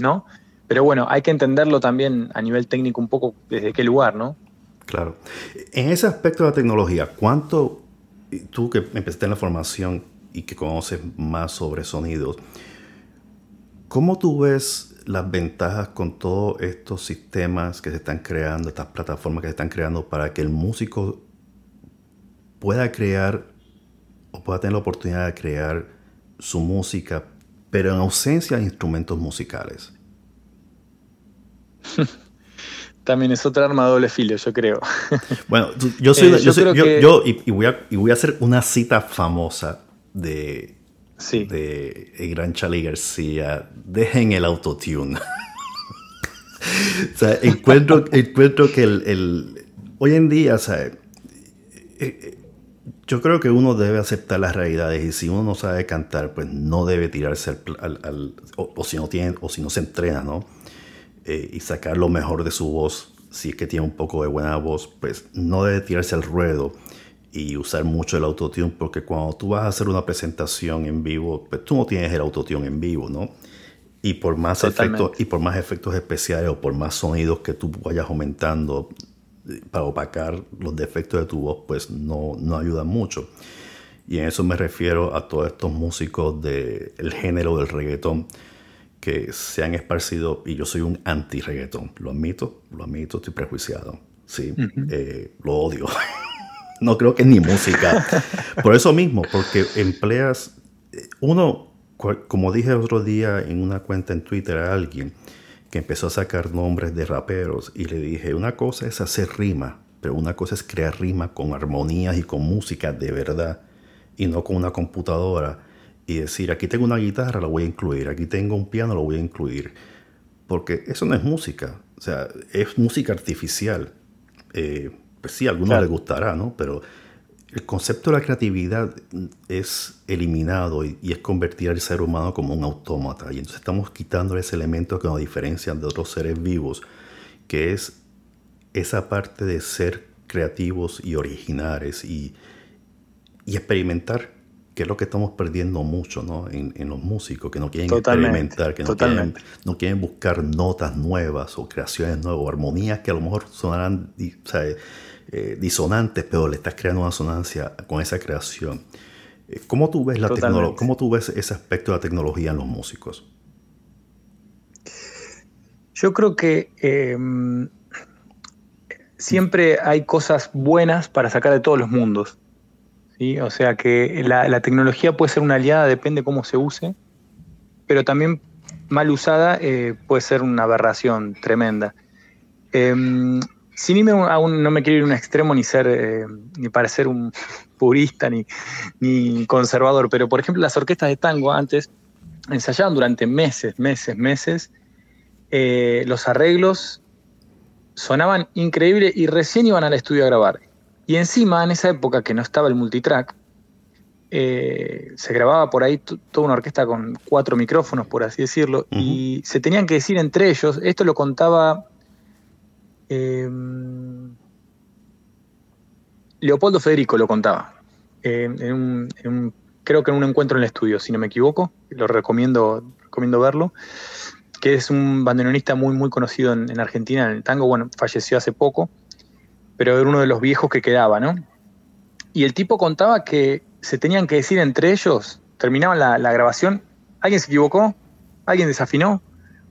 B: ¿no? Pero bueno, hay que entenderlo también a nivel técnico un poco desde qué lugar, ¿no?
C: Claro. En ese aspecto de la tecnología, ¿cuánto, tú que empezaste en la formación y que conoces más sobre sonidos, ¿cómo tú ves las ventajas con todos estos sistemas que se están creando, estas plataformas que se están creando para que el músico pueda crear o pueda tener la oportunidad de crear su música, pero en ausencia de instrumentos musicales. *laughs*
B: También es otra arma de doble filo, yo creo. *laughs*
C: Bueno, yo soy, eh, yo, y, voy a, y voy a hacer una cita famosa de, de el gran Charlie García. Dejen el autotune. *laughs* o sea, encuentro, *laughs* encuentro que el, hoy en día, o sea, eh, eh, yo creo que uno debe aceptar las realidades y si uno no sabe cantar, pues no debe tirarse al, o, si no tiene, o si no se entrena, ¿no? Eh, y sacar lo mejor de su voz, si es que tiene un poco de buena voz, pues no debe tirarse al ruedo y usar mucho el autotune, porque cuando tú vas a hacer una presentación en vivo, pues tú no tienes el autotune en vivo, ¿no? Y por más efectos y por más efectos especiales o por más sonidos que tú vayas aumentando, para opacar los defectos de tu voz, pues no, no ayuda mucho. Y en eso me refiero a todos estos músicos del género del reggaetón que se han esparcido, y yo soy un anti-reggaetón, lo admito, lo admito, estoy prejuiciado, sí, eh, lo odio. *laughs* no creo que es ni música. Por eso mismo, porque empleas, eh, uno, como dije el otro día en una cuenta en Twitter a alguien, que empezó a sacar nombres de raperos y le dije, una cosa es hacer rima, pero una cosa es crear rima con armonías y con música de verdad y no con una computadora y decir, aquí tengo una guitarra, la voy a incluir, aquí tengo un piano, lo voy a incluir. Porque eso no es música, o sea, es música artificial. Eh, pues sí, a algunos les gustará, ¿no? Pero el concepto de la creatividad es eliminado y, es convertir al ser humano como un autómata. Y entonces estamos quitando ese elemento que nos diferencia de otros seres vivos, que es esa parte de ser creativos y originales y, experimentar, que es lo que estamos perdiendo mucho ¿no? en, los músicos, que no quieren experimentar, que no quieren, no quieren, buscar notas nuevas o creaciones nuevas, o armonías que a lo mejor sonarán... Eh, disonantes, pero le estás creando una sonancia con esa creación. Eh, ¿Cómo tú ves la tecnología? ¿Cómo tú ves ese aspecto de la tecnología en los músicos?
B: Yo creo que em, siempre hay cosas buenas para sacar de todos los mundos. ¿Sí? O sea que la, tecnología puede ser una aliada, depende cómo se use, pero también mal usada eh, puede ser una aberración tremenda. Em, sin irme aún, no me quiero ir a un extremo ni ser, eh, ni parecer un purista ni, ni conservador, pero por ejemplo las orquestas de tango antes ensayaban durante meses, meses, meses, eh, los arreglos sonaban increíbles y recién iban al estudio a grabar. Y encima, en esa época que no estaba el multitrack, eh, se grababa por ahí toda una orquesta con cuatro micrófonos, por así decirlo, y se tenían que decir entre ellos, esto lo contaba Em, Leopoldo Federico lo contaba. Creo que en un encuentro en el estudio, si no me equivoco. Lo recomiendo, recomiendo verlo. Que es un bandoneonista muy, muy conocido en, Argentina, en el tango. Bueno, falleció hace poco, pero era uno de los viejos que quedaba, ¿no? Y el tipo contaba que se tenían que decir entre ellos, terminaban la, la grabación, alguien se equivocó, alguien desafinó,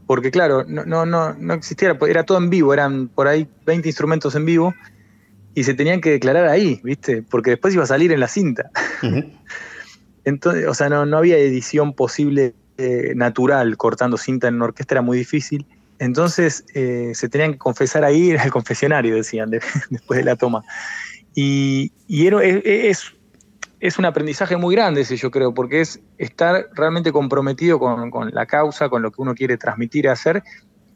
B: porque claro, no, no, no, no existía, era todo en vivo, eran por ahí 20 instrumentos en vivo y se tenían que declarar ahí, ¿viste? Porque después iba a salir en la cinta. Entonces, o sea, no, no había edición posible eh, natural cortando cinta en una orquesta, era muy difícil. Entonces eh, se tenían que confesar ahí el confesionario, decían, *laughs* después de la toma. Y, y es un aprendizaje muy grande ese, yo creo, porque es estar realmente comprometido con, con, la causa, con lo que uno quiere transmitir y hacer,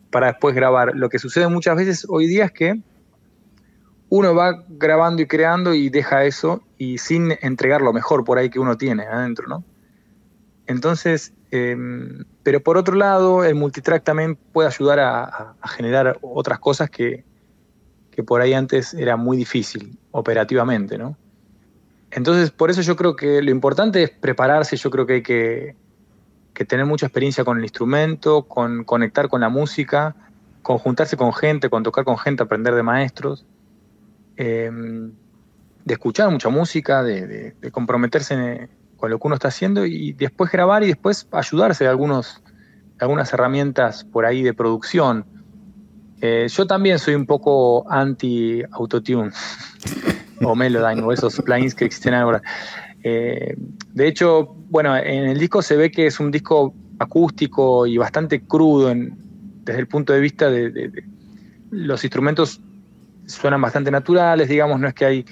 B: para después grabar. Lo que sucede muchas veces hoy día es que uno va grabando y creando y deja eso y sin entregar lo mejor por ahí que uno tiene adentro, ¿no? Entonces, em, pero por otro lado, el multitrack también puede ayudar a, generar otras cosas que, que por ahí antes era muy difícil operativamente, ¿no? Entonces, por eso yo creo que lo importante es prepararse, yo creo que hay que, tener mucha experiencia con el instrumento, con conectar con la música, con juntarse con gente, con tocar con gente, aprender de maestros, em, de escuchar mucha música, de, comprometerse con lo que uno está haciendo y después grabar y después ayudarse de, algunos, algunas herramientas por ahí de producción. Eh, yo también soy un poco anti-autotune. *laughs* o Melodyne o esos plugins que existen ahora. Eh, de hecho, bueno, en el disco se ve que es un disco acústico y bastante crudo desde el punto de vista de, los instrumentos suenan bastante naturales, digamos, no es que hay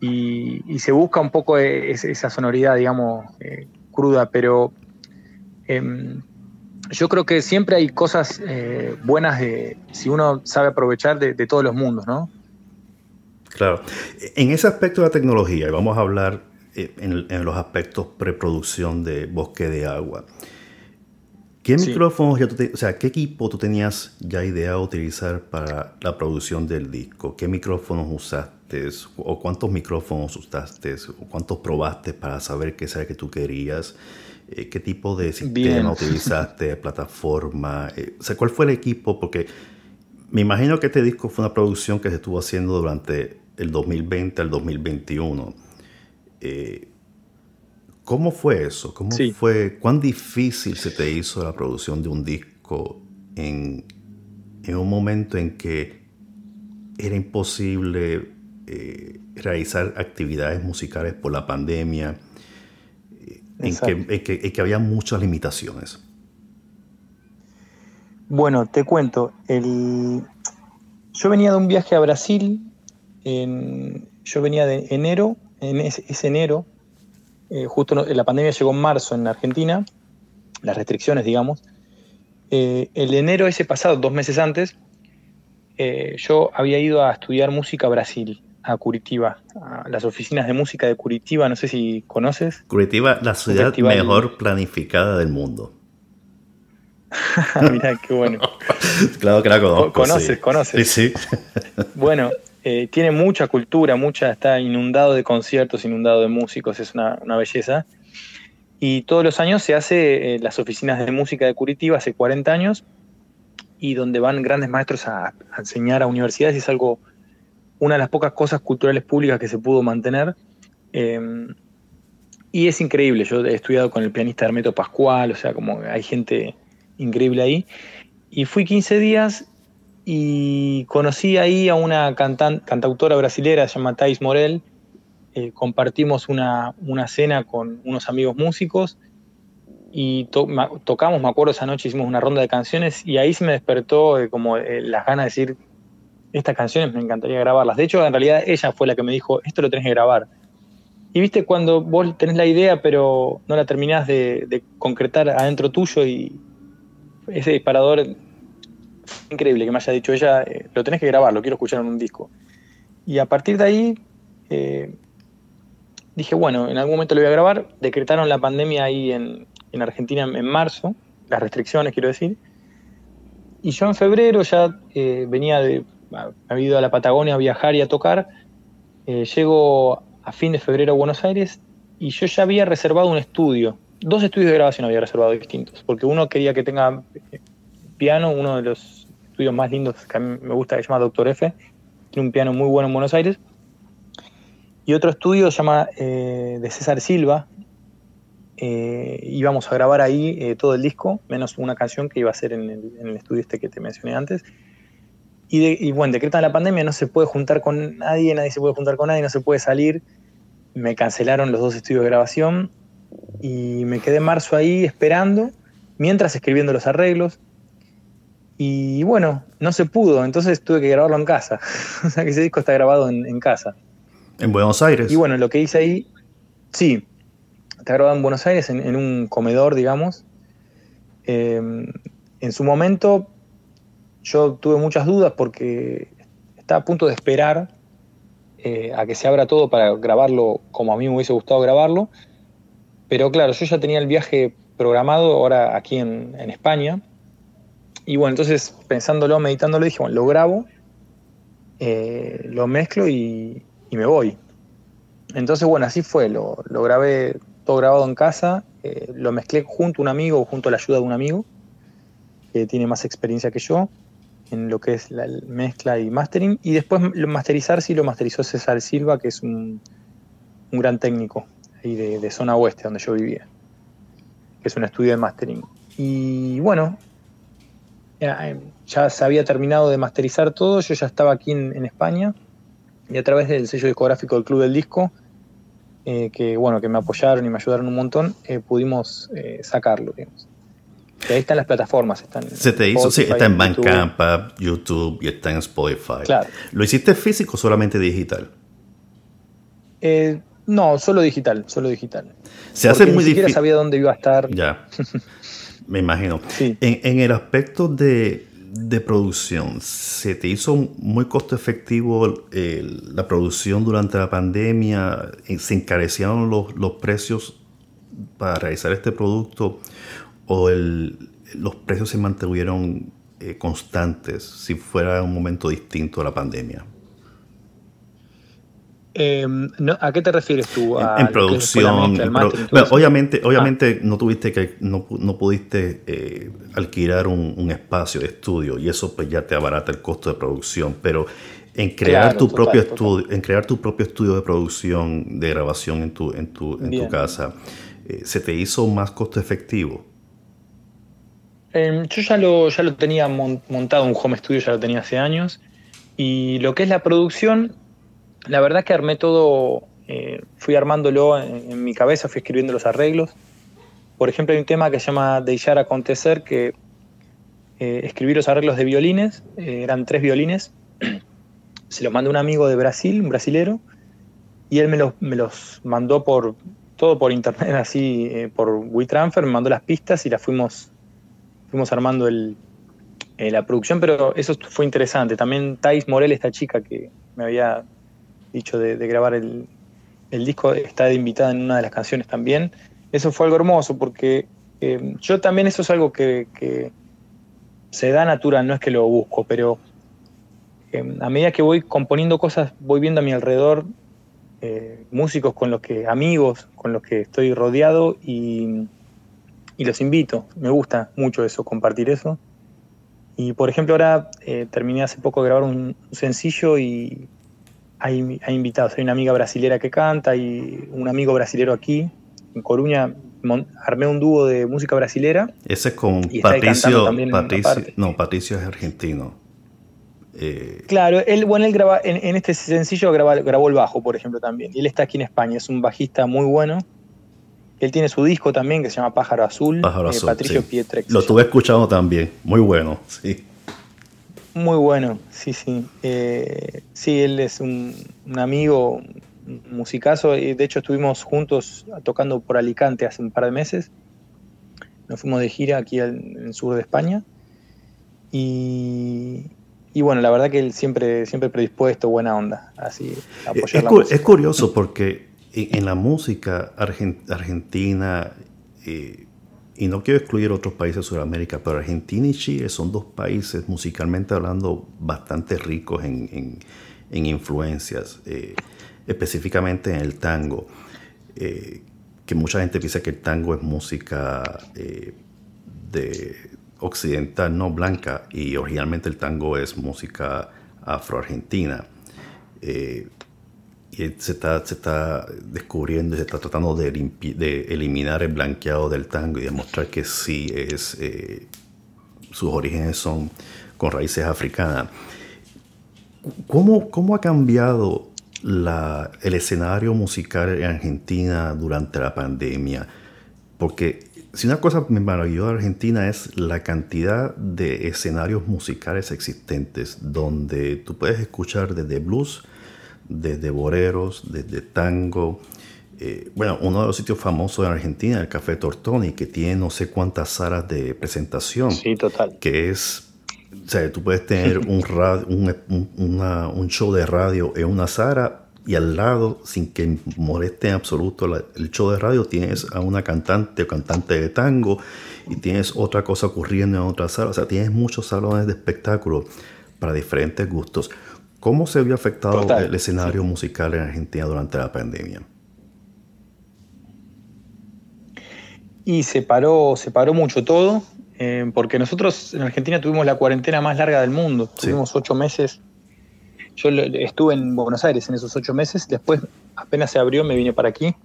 B: y, se busca un poco e, esa sonoridad, digamos, eh, cruda, pero em, yo creo que siempre hay cosas eh, buenas de si uno sabe aprovechar de, de todos los mundos, ¿no?
C: Claro. En ese aspecto de la tecnología, y vamos a hablar eh, en, los aspectos preproducción de bosque de agua. ¿Qué micrófonos, ya o sea, qué equipo tú tenías ya idea de utilizar para la producción del disco? ¿Qué micrófonos usaste? ¿O cuántos micrófonos usaste? ¿O cuántos probaste para saber qué el que tú querías? Eh, ¿Qué tipo de sistema *laughs* utilizaste? ¿Plataforma? Eh, o sea, ¿cuál fue el equipo? Porque me imagino que este disco fue una producción que se estuvo haciendo durante el 2020 al 2021. Eh, ¿Cómo fue eso? ¿Cómo fue, ¿Cuán difícil se te hizo la producción de un disco en, un momento en que era imposible eh, realizar actividades musicales por la pandemia, en que, en que había muchas limitaciones?
B: Bueno, te cuento. El... Yo venía de un viaje a Brasil. En... Yo venía de enero, en ese, enero, eh, justo la pandemia llegó en marzo en Argentina, las restricciones, digamos. Eh, el enero ese pasado, dos meses antes, eh, yo había ido a estudiar música a Brasil, a Curitiba, a las oficinas de música de Curitiba, no sé si conoces.
C: Curitiba, la ciudad mejor planificada del mundo. *laughs*
B: Mira, qué bueno. *laughs*
C: claro que la conozco.
B: Conoces, conoces.
C: Sí, *laughs*
B: Bueno, eh, tiene mucha cultura, mucha, está inundado de conciertos, inundado de músicos, es una, belleza. Y todos los años se hace eh, las oficinas de música de Curitiba, hace 40 años, y donde van grandes maestros a, enseñar a universidades, y es algo, una de las pocas cosas culturales públicas que se pudo mantener. Em, y es increíble, yo he estudiado con el pianista Hermeto Pascual, o sea, como hay gente increíble ahí. Y fui 15 días y conocí ahí a una cantautora brasilera, se llama Thais Morel. Eh, compartimos una, cena con unos amigos músicos y tocamos, me acuerdo, esa noche hicimos una ronda de canciones y ahí se me despertó eh, como eh, las ganas de decir, estas canciones me encantaría grabarlas. De hecho, en realidad ella fue la que me dijo, esto lo tenés que grabar. Y viste cuando vos tenés la idea pero no la terminás de concretar adentro tuyo y, ese disparador increíble que me haya dicho ella, eh, lo tenés que grabar, lo quiero escuchar en un disco. Y a partir de ahí eh, dije, bueno, en algún momento lo voy a grabar. Decretaron la pandemia ahí en, Argentina en, marzo, las restricciones quiero decir. Y yo en febrero ya eh, venía de, había ido a la Patagonia a viajar y a tocar. llego a fin de febrero a Buenos Aires y yo ya había reservado un estudio dos estudios de grabación había reservado distintos, porque uno quería que tenga eh, piano, uno de los estudios más lindos que a mí me gusta, que se llama Doctor F, tiene un piano muy bueno en Buenos Aires, y otro estudio se llama eh, de César Silva, eh, íbamos a grabar ahí eh, todo el disco, menos una canción que iba a ser en el, estudio este que te mencioné antes. Y, bueno, decretan la pandemia, no se puede juntar con nadie, nadie se puede juntar con nadie, no se puede salir. Me cancelaron los dos estudios de grabación y me quedé en marzo ahí esperando, mientras escribiendo los arreglos. Y bueno, no se pudo, entonces tuve que grabarlo en casa. *laughs* o sea que ese disco está grabado en, casa.
C: En Buenos Aires.
B: Y bueno, lo que hice ahí, sí, está grabado en Buenos Aires, en, un comedor, digamos. Em, en su momento yo tuve muchas dudas porque estaba a punto de esperar eh, a que se abra todo para grabarlo como a mí me hubiese gustado grabarlo. Pero claro, yo ya tenía el viaje programado ahora aquí en, en España y bueno, entonces pensándolo, meditándolo, dije, bueno, lo grabo, eh, lo mezclo y, me voy. Entonces, bueno, así fue, lo, grabé todo grabado en casa, eh, lo mezclé junto a un amigo, junto a la ayuda de un amigo, que tiene más experiencia que yo en lo que es la mezcla y mastering, y después lo masterizar sí lo masterizó César Silva, que es un, gran técnico ahí de, zona oeste, donde yo vivía, que es un estudio de mastering. Y bueno, eh, ya se había terminado de masterizar todo, yo ya estaba aquí en, España y a través del sello discográfico del Club del Disco, eh, que bueno, que me apoyaron y me ayudaron un montón, eh, pudimos sacarlo, digamos. Ahí están las plataformas. Están
C: Se te hizo, sí, está en Bandcamp, YouTube. y está en Spotify.
B: Claro.
C: ¿Lo hiciste físico o solamente digital?
B: no, solo digital, solo digital.
C: Se hace muy
B: ni siquiera sabía dónde iba a estar.
C: Ya. *laughs* Me imagino. En, el aspecto de, producción, ¿se te hizo muy costo efectivo la producción durante la pandemia? ¿Se encarecieron los, precios para realizar este producto? ¿O los precios se mantuvieron eh, constantes si fuera un momento distinto a la pandemia?
B: Em, ¿A qué te refieres tú?
C: en, producción. obviamente, obviamente no tuviste que, no, pudiste eh, alquilar un, espacio de estudio y eso pues ya te abarata el costo de producción. Pero en crear tu propio estudio, en crear tu propio estudio de producción, de grabación en tu, en tu, en tu casa, eh, ¿se te hizo más costo efectivo?
B: Em, yo ya lo, ya lo tenía montado, un home studio ya lo tenía hace años. Y lo que es la producción, la verdad que armé todo, eh, fui armándolo en, mi cabeza, fui escribiendo los arreglos. Por ejemplo, hay un tema que se llama Deixar Acontecer, que eh, escribí los arreglos de violines, eh, eran tres violines. *clears throat* se los mandé a un amigo de Brasil, un brasilero, y él me los, me los mandó por todo por internet, *laughs* así por WeTransfer, me mandó las pistas y las fuimos, fuimos armando el, la producción, pero eso fue interesante. También Thais Morel, esta chica que me había dicho de, grabar el, disco, está invitada en una de las canciones también. Eso fue algo hermoso porque eh, yo también eso es algo que, se da natural, no es que lo busco, pero eh, a medida que voy componiendo cosas, voy viendo a mi alrededor eh, músicos con los que, amigos con los que estoy rodeado y, los invito. Me gusta mucho eso, compartir eso. Y por ejemplo, ahora terminé hace poco de grabar un sencillo y hay, invitados. Hay una amiga brasilera que canta y un amigo brasilero aquí, en Coruña. Armé un dúo de música brasilera.
C: Ese es con Patricio. no, Patricio es argentino.
B: Eh, claro, él, bueno, él graba, en, este sencillo grabó el bajo, por ejemplo, también. Y él está aquí en España, es un bajista muy bueno. Él tiene su disco también que se llama Pájaro Azul.
C: Pájaro eh, Azul. Patricio Pietrex. Lo estuve escuchando también, muy bueno, sí.
B: Muy bueno, sí, sí. Eh, sí, él es un, amigo, un musicazo. Y de hecho, estuvimos juntos tocando por Alicante hace un par de meses. Nos fuimos de gira aquí en el sur de España. Y, bueno, la verdad que él siempre, siempre predispuesto, buena onda. Así,
C: apoyar es, es curioso porque en, la música argentina. Eh, y no quiero excluir otros países de Sudamérica, pero Argentina y Chile son dos países musicalmente hablando bastante ricos en, influencias, eh, específicamente en el tango, eh, que mucha gente piensa que el tango es música de occidental, no blanca, y originalmente el tango es música afroargentina. Se está, se está descubriendo y se está tratando de, de, eliminar el blanqueado del tango y demostrar que sí es, eh, sus orígenes son con raíces africanas. ¿Cómo, cómo ha cambiado la, el escenario musical en Argentina durante la pandemia? Porque si una cosa me maravilló de Argentina es la cantidad de escenarios musicales existentes donde tú puedes escuchar desde blues, desde boreros, desde tango. Eh, bueno, uno de los sitios famosos en Argentina, el Café Tortoni, que tiene no sé cuántas salas de presentación.
B: Sí, total.
C: Que es, o sea, tú puedes tener *laughs* un, un, show de radio en una sala y al lado, sin que moleste en absoluto el show de radio, tienes a una cantante o cantante de tango y tienes otra cosa ocurriendo en otra sala. O sea, tienes muchos salones de espectáculo para diferentes gustos. ¿Cómo se vio afectado el escenario musical en Argentina durante la pandemia?
B: Y se paró, se paró mucho todo, eh, porque nosotros en Argentina tuvimos la cuarentena más larga del mundo. Tuvimos ocho meses. Yo estuve en Buenos Aires en esos ocho meses, después apenas se abrió me vine para aquí.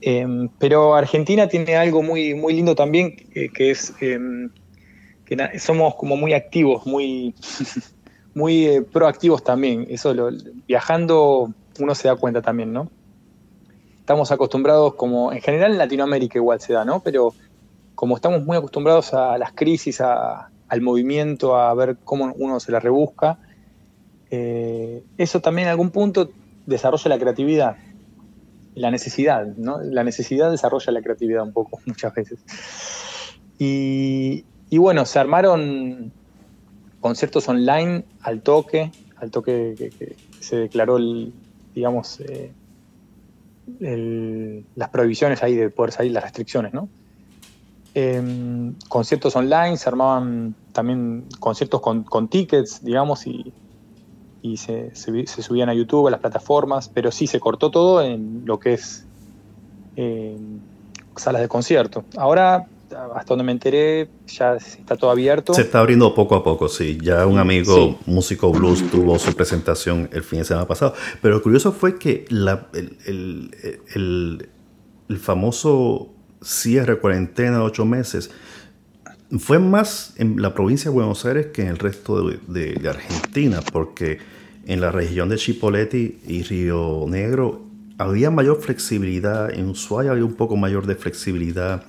B: Eh, pero Argentina tiene algo muy, muy lindo también, que es eh, que somos como muy activos, muy *laughs* muy eh, proactivos también. Eso viajando uno se da cuenta también, ¿no? Estamos acostumbrados, como en general en Latinoamérica igual se da, ¿no? Pero como estamos muy acostumbrados a las crisis, al movimiento, a ver cómo uno se la rebusca, eh, eso también en algún punto desarrolla la creatividad, la necesidad, ¿no? La necesidad desarrolla la creatividad un poco, *laughs* muchas veces. y bueno, se armaron conciertos online al toque, al toque que, se declaró, el, digamos, eh, las prohibiciones ahí de poder salir, las restricciones, ¿no? Em, conciertos online, se armaban también conciertos con, tickets, digamos, y, se, subían a YouTube, a las plataformas, pero sí se cortó todo en lo que es em, salas de concierto. Ahora hasta donde me enteré, ya está todo abierto.
C: Se está abriendo poco a poco, sí. Ya un amigo músico blues tuvo su presentación el fin de semana pasado. Pero lo curioso fue que el, famoso cierre cuarentena de ocho meses fue más en la provincia de Buenos Aires que en el resto de, de Argentina, porque en la región de Chipoleti y Río Negro había mayor flexibilidad, en Ushuaia había un poco mayor de flexibilidad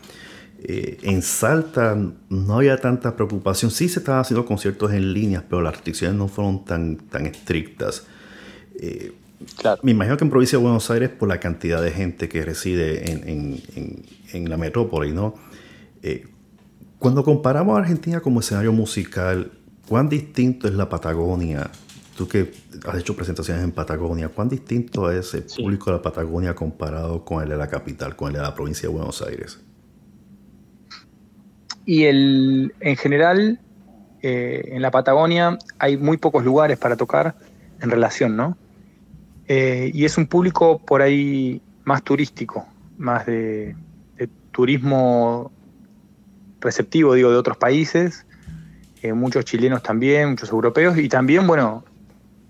C: eh, en Salta no había tanta preocupación. Sí se estaban haciendo conciertos en línea, pero las restricciones no fueron tan, tan estrictas. Eh, me imagino que en provincia de Buenos Aires, por la cantidad de gente que reside en, la metrópoli, ¿no? Eh, cuando comparamos a Argentina como escenario musical, ¿cuán distinto es la Patagonia? Tú que has hecho presentaciones en Patagonia, ¿cuán distinto es el público de la Patagonia comparado con el de la capital, con el de la provincia de Buenos Aires?
B: Y el, en general, eh, en la Patagonia hay muy pocos lugares para tocar en relación, ¿no? Eh, y es un público por ahí más turístico, más de, turismo receptivo, digo, de otros países, eh, muchos chilenos también, muchos europeos, y también, bueno,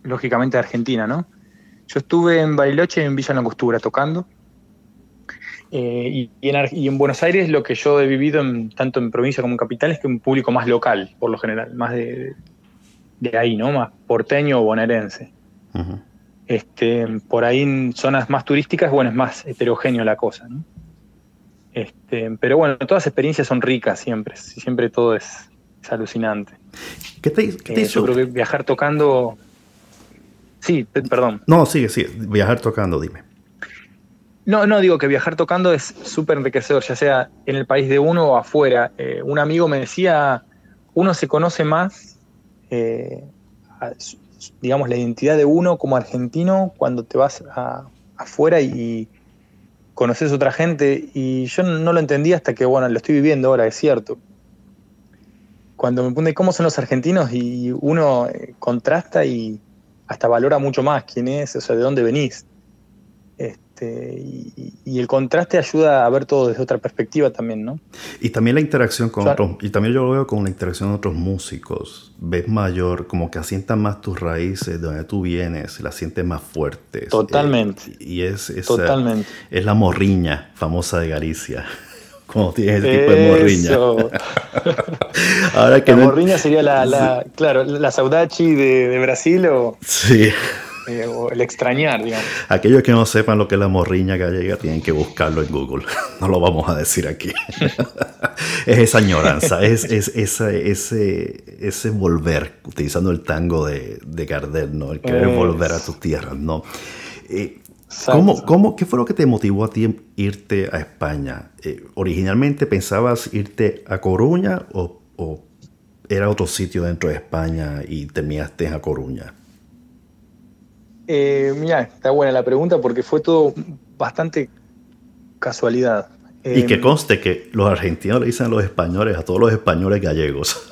B: lógicamente de Argentina, ¿no? Yo estuve en Bariloche, en Villa Langostura, tocando, eh, y, en, Buenos Aires lo que yo he vivido tanto en provincia como en capital es que un público más local, por lo general, más de, ahí, ¿no? Más porteño o bonaerense. este, por ahí en zonas más turísticas, bueno, es más heterogéneo la cosa, ¿no? Este, pero bueno, todas las experiencias son ricas siempre, siempre todo es, alucinante.
C: ¿Qué te, qué
B: eh, Yo creo que viajar tocando... Sí, perdón.
C: No, sigue, sigue, viajar tocando, dime.
B: No, no, digo que viajar tocando es súper enriquecedor, ya sea en el país de uno o afuera. Eh, un amigo me decía, uno se conoce más, eh, digamos, la identidad de uno como argentino cuando te vas afuera y, conoces a otra gente. Y yo no lo entendí hasta que, bueno, lo estoy viviendo ahora, es cierto. Cuando me pregunté cómo son los argentinos y uno eh, contrasta y hasta valora mucho más quién es, o sea, de dónde venís. Este, y, el contraste ayuda a ver todo desde otra perspectiva también, ¿no?
C: Y también la interacción con otros, y también yo lo veo con la interacción de otros músicos. Ves mayor, como que asientan más tus raíces, de donde tú vienes, las sientes más fuertes.
B: Totalmente.
C: Eh, y es, Totalmente. es la morriña famosa de Galicia. *laughs* Como tienes ese tipo de morriña. *laughs*
B: Ahora que la morriña sería la, claro, la saudachi de, de Brasil o...
C: Sí.
B: Eh, o el extrañar, digamos.
C: Aquellos que no sepan lo que es la morriña gallega tienen que buscarlo en Google. *laughs* No lo vamos a decir aquí. *laughs* es esa añoranza, es, ese, ese, ese volver, utilizando el tango de, de Gardel, ¿no? El querer volver a tus tierras, ¿no? Eh, ¿Cómo, cómo, qué fue lo que te motivó a ti irte a España? Eh, ¿Originalmente pensabas irte a Coruña o, o, era otro sitio dentro de España y terminaste a Coruña?
B: Eh, mira, está buena la pregunta porque fue todo bastante casualidad.
C: Y que em, conste que los argentinos le dicen a los españoles, a todos los españoles gallegos.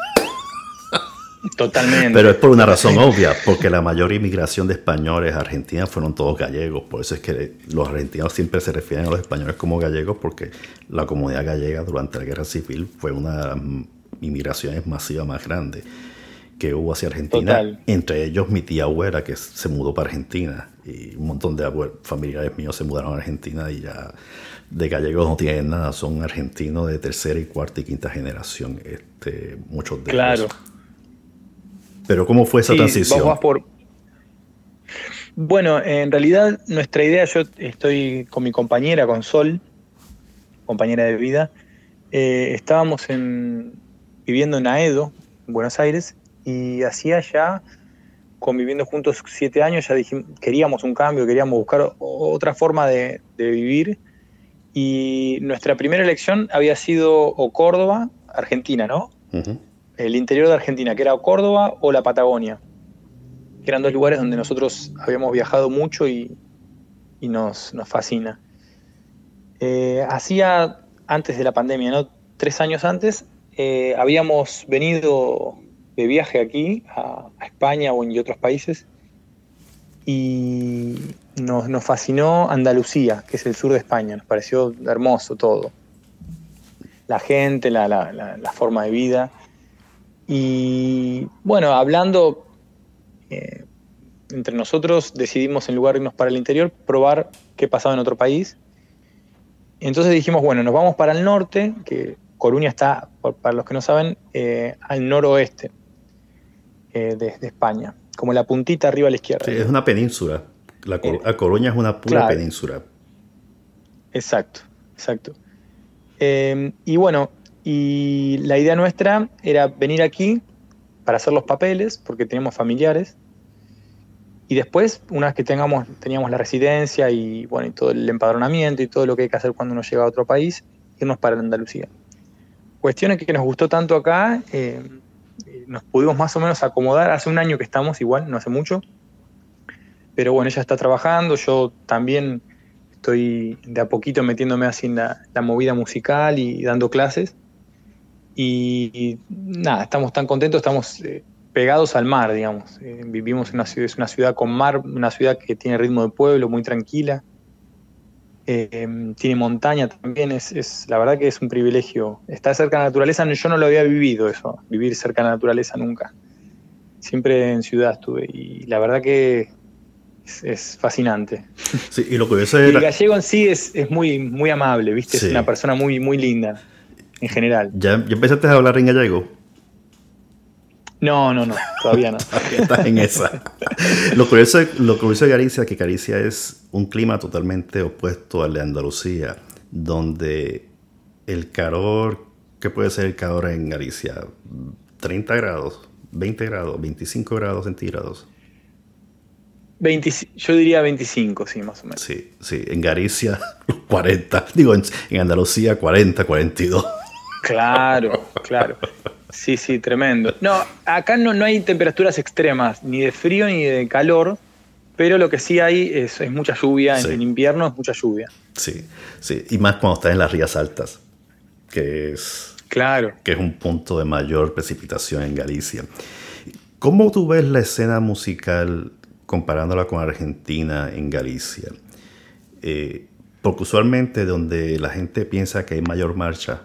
B: Totalmente.
C: Pero es por una razón obvia, porque la mayor inmigración de españoles a Argentina fueron todos gallegos. Por eso es que los argentinos siempre se refieren a los españoles como gallegos, porque la comunidad gallega durante la guerra civil fue una de las inmigraciones masivas más grandes que hubo hacia Argentina. Entre ellos mi tía abuela, que se mudó para Argentina. Y un montón de familiares míos se mudaron a Argentina y ya de gallegos no tienen nada. Son argentinos de tercera y cuarta y quinta generación. Este, muchos de
B: claro.
C: Pero ¿cómo fue esa transición?
B: por... Bueno, en realidad nuestra idea, yo estoy con mi compañera, con Sol, compañera de vida, eh, estábamos en, viviendo en Aedo, en Buenos Aires, y hacía ya, conviviendo juntos siete años, ya dijimos, queríamos un cambio, queríamos buscar otra forma de, vivir. Y nuestra primera elección había sido o Córdoba, Argentina, ¿no? El interior de Argentina, que era o Córdoba o la Patagonia, que eran dos lugares donde nosotros habíamos viajado mucho y, nos, fascina. Eh, hacía, antes de la pandemia, ¿no? tres años antes, eh, habíamos venido de viaje aquí, a, España o en otros países, y nos, fascinó Andalucía, que es el sur de España, nos pareció hermoso todo. La gente, la, forma de vida. Y bueno, hablando eh, entre nosotros, decidimos en lugar de irnos para el interior, probar qué pasaba en otro país. Entonces dijimos, bueno, nos vamos para el norte, que Coruña está, para los que no saben, eh, al noroeste eh, de, España, como la puntita arriba a la izquierda.
C: Sí, es una península. La, eh, Coruña es una pura península.
B: Exacto, exacto. Eh, y bueno, y la idea nuestra era venir aquí para hacer los papeles, porque tenemos familiares. Y después, una vez que tengamos, teníamos la residencia y bueno, y todo el empadronamiento y todo lo que hay que hacer cuando uno llega a otro país, irnos para Andalucía. Cuestiones que nos gustó tanto acá, nos pudimos más o menos acomodar. Hace un año que estamos igual, no hace mucho. Pero bueno, ella está trabajando, yo también estoy de a poquito metiéndome así en la, movida musical y, dando clases. Y, nada, estamos tan contentos, estamos eh, pegados al mar, digamos. Eh, vivimos en una ciudad, es una ciudad con mar, una ciudad que tiene ritmo de pueblo, muy tranquila. Eh, tiene montaña también, es, la verdad que es un privilegio. Estar cerca de la naturaleza, yo no lo había vivido eso, vivir cerca de la naturaleza nunca. Siempre en ciudad estuve y la verdad que es, fascinante. *laughs*
C: Sí, y lo que
B: El gallego en sí es, muy, muy amable, ¿viste? Es una persona muy, muy linda, en general.
C: ¿Ya, ¿Ya empezaste a hablar en gallego?
B: No, no, no, todavía no. *laughs*
C: Estás en esa. Lo curioso, lo curioso de Galicia es que Galicia es un clima totalmente opuesto al de Andalucía, donde el calor, ¿qué puede ser el calor en Galicia? 30 grados, 20 grados, 25 grados centígrados.
B: yo diría 25, sí, más o menos.
C: Sí, sí, en Galicia 40, digo, en, en Andalucía 40, 42.
B: Claro, claro. Sí, sí, tremendo. No, acá no, no hay temperaturas extremas, ni de frío ni de calor, pero lo que sí hay es, mucha lluvia, en invierno es mucha lluvia.
C: Sí, sí, y más cuando estás en las rías altas, que es,
B: claro.
C: que es un punto de mayor precipitación en Galicia. ¿Cómo tú ves la escena musical comparándola con Argentina en Galicia? Eh, porque usualmente donde la gente piensa que hay mayor marcha,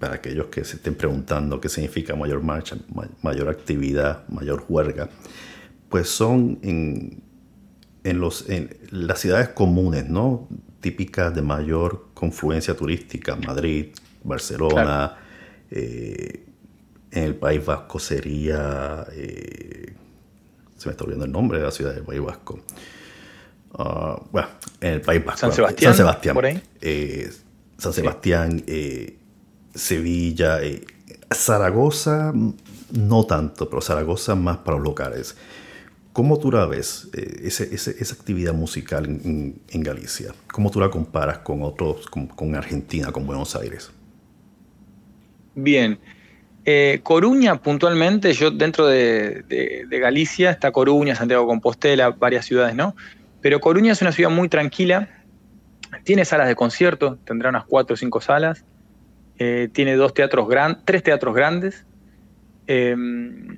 C: para aquellos que se estén preguntando qué significa mayor marcha, mayor actividad, mayor huelga, pues son en, los, en las ciudades comunes, ¿no? Típicas de mayor confluencia turística, Madrid, Barcelona, eh, en el País Vasco sería, eh, se me está olvidando el nombre de la ciudad del País Vasco, Ah, bueno, en el País Vasco.
B: San Sebastián.
C: San Sebastián. Eh, San Sebastián, Sevilla, eh, Zaragoza, no tanto, pero Zaragoza más para los locales. ¿Cómo tú la ves, esa actividad musical en, Galicia? ¿Cómo tú la comparas con otros, con, Argentina, con Buenos Aires?
B: Bien. Coruña, puntualmente, yo dentro de, de, Galicia está Coruña, Santiago Compostela, varias ciudades, ¿no? Pero Coruña es una ciudad muy tranquila, tiene salas de concierto, tendrá unas cuatro o cinco salas, eh, tiene dos teatros grandes, tres teatros grandes, em,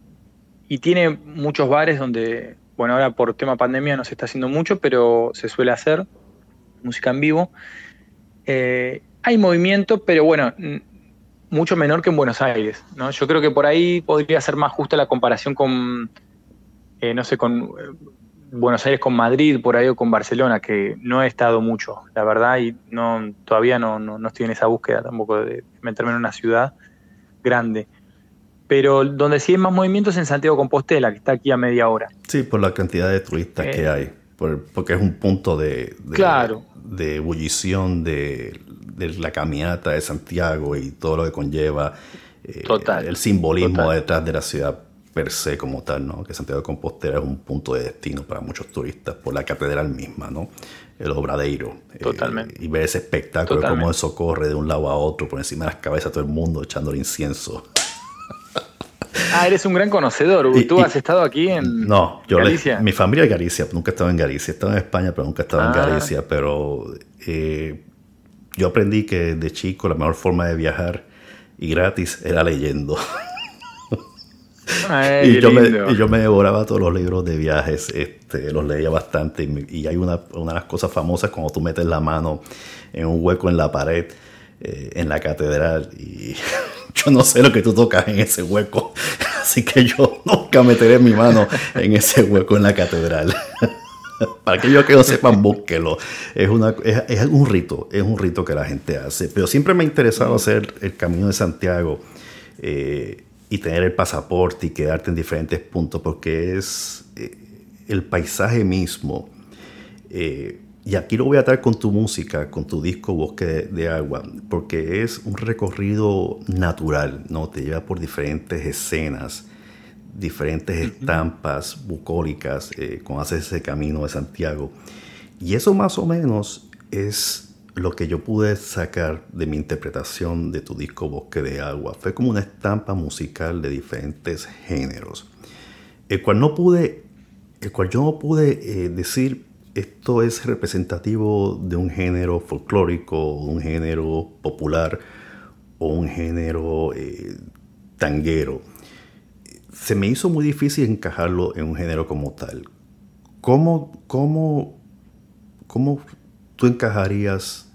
B: y tiene muchos bares donde, bueno, ahora por tema pandemia no se está haciendo mucho, pero se suele hacer música en vivo. Eh, hay movimiento, pero bueno, mucho menor que en Buenos Aires. ¿no? Yo creo que por ahí podría ser más justa la comparación con, eh, no sé, con Buenos Aires con Madrid, por ahí o con Barcelona, que no he estado mucho, la verdad, y no todavía no, no, estoy en esa búsqueda tampoco de meterme en una ciudad grande. Pero donde sí hay más movimientos es en Santiago Compostela, que está aquí a media hora.
C: Sí, por la cantidad de turistas que eh, hay, porque es un punto de, de, ebullición de, la caminata de Santiago y todo lo que conlleva eh, el simbolismo detrás de la ciudad per se como tal, ¿no? Que Santiago de Compostela es un punto de destino para muchos turistas por la catedral misma, ¿no? El obradeiro.
B: Eh, Totalmente.
C: y ver ese espectáculo, cómo eso corre de un lado a otro, por encima de las cabezas de todo el mundo, echando el incienso. *laughs*
B: Ah, eres un gran conocedor. ¿Tú has estado aquí en
C: no, yo Galicia? mi familia es Galicia, nunca he estado en Galicia. He estado en España, pero nunca he estado en ah. Galicia. Pero eh, yo aprendí que de chico la mejor forma de viajar y gratis era leyendo. *laughs* *laughs* y, yo me, yo me, devoraba todos los libros de viajes, este, los leía bastante. Y, hay una, una, de las cosas famosas cuando tú metes la mano en un hueco en la pared, eh, en la catedral, y *laughs* yo no sé lo que tú tocas en ese hueco. *laughs* Así que yo nunca meteré mi mano en ese hueco en la catedral. Para aquellos que no sepan, búsquelo. Es, una, es, es, un rito, es un rito que la gente hace. Pero siempre me ha interesado hacer el Camino de Santiago. Eh, y tener el pasaporte y quedarte en diferentes puntos, porque es eh, el paisaje mismo. Eh, y aquí lo voy a traer con tu música, con tu disco Bosque de, Agua, porque es un recorrido natural, ¿no? Te lleva por diferentes escenas, diferentes estampas bucólicas eh, cuando haces ese camino de Santiago. Y eso más o menos es lo que yo pude sacar de mi interpretación de tu disco Bosque de Agua fue como una estampa musical de diferentes géneros, el cual no pude, el cual yo no pude eh, decir esto es representativo de un género folclórico, un género popular o un género eh, tanguero. Se me hizo muy difícil encajarlo en un género como tal. ¿Cómo, cómo, cómo tú encajarías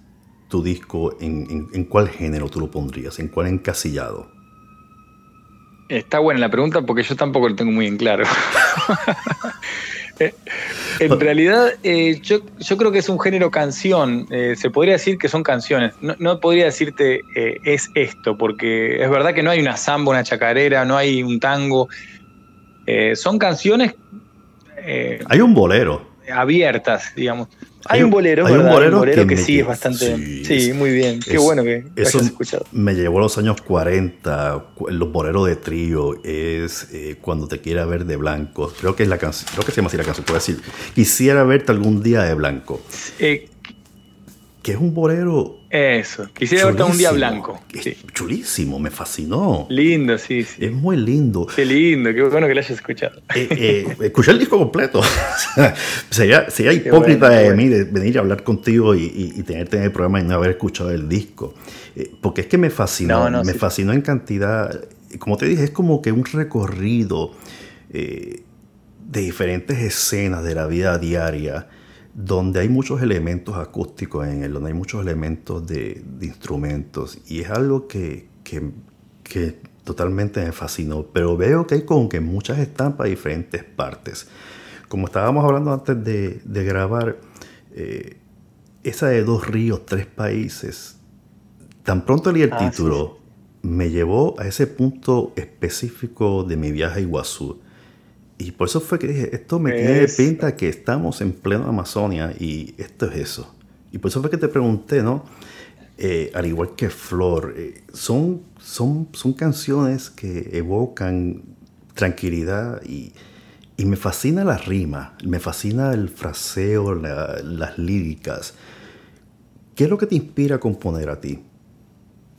C: tu disco en, en, cuál género tú lo pondrías? ¿En cuál encasillado?
B: Está buena la pregunta porque yo tampoco lo tengo muy en claro. *laughs* Eh, en realidad, eh, yo, yo, creo que es un género canción. Eh, se podría decir que son canciones. No, no podría decirte es esto, porque es verdad que no hay una samba, una chacarera, no hay un tango. son canciones.
C: hay un bolero.
B: Abiertas, digamos. Hay, un bolero, hay un bolero, que, sí es bastante. Sí, muy bien. Qué bueno que eso hayas escuchado.
C: Me llevó a los años 40. Los boleros de trío es eh, cuando te quiera ver de blanco. Creo que es la canción. Creo que se llama así la canción. Puedo decir, quisiera verte algún día de blanco.
B: Eh,
C: que es un bolero.
B: Eso, quisiera verte un día blanco.
C: Chulísimo, me fascinó.
B: Lindo, sí, sí.
C: Es muy lindo.
B: Qué lindo, qué bueno que lo hayas escuchado.
C: Eh, eh, escuché el disco completo. *laughs* sería, sería hipócrita de mí venir a hablar contigo y, y, tenerte en el programa y no haber escuchado el disco. Eh, porque es que me fascinó, me fascinó en cantidad. Como te dije, es como que un recorrido de diferentes escenas de la vida diaria donde hay muchos elementos acústicos en él, donde hay muchos elementos de, instrumentos, y es algo que, que, totalmente me fascinó, pero veo que hay como que muchas estampas de diferentes partes. Como estábamos hablando antes de, de grabar, eh, esa de dos ríos, tres países, tan pronto leí el ah, título, me llevó a ese punto específico de mi viaje a Iguazú. Y por eso fue que dije, esto me tiene pinta que estamos en pleno Amazonia y esto es eso. Y por eso fue que te pregunté, ¿no? Eh, al igual que Flor, eh, son, son, son canciones que evocan tranquilidad y, y me fascina la rima, me fascina el fraseo, las líricas. ¿Qué es lo que te inspira a componer a ti?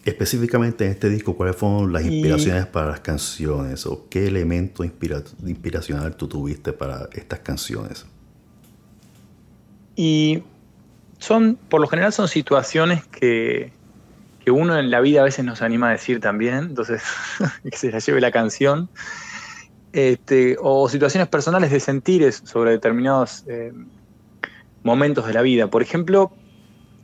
C: Específicamente en este disco, ¿cuáles fueron las inspiraciones para las canciones o qué elemento inspiracional tú tuviste para estas canciones?
B: Y son, por lo general, son situaciones que, que uno en la vida a veces nos anima a decir también, entonces *laughs* que se la lleve la canción. Este, o situaciones personales de sentires sobre determinados eh, momentos de la vida. Por ejemplo,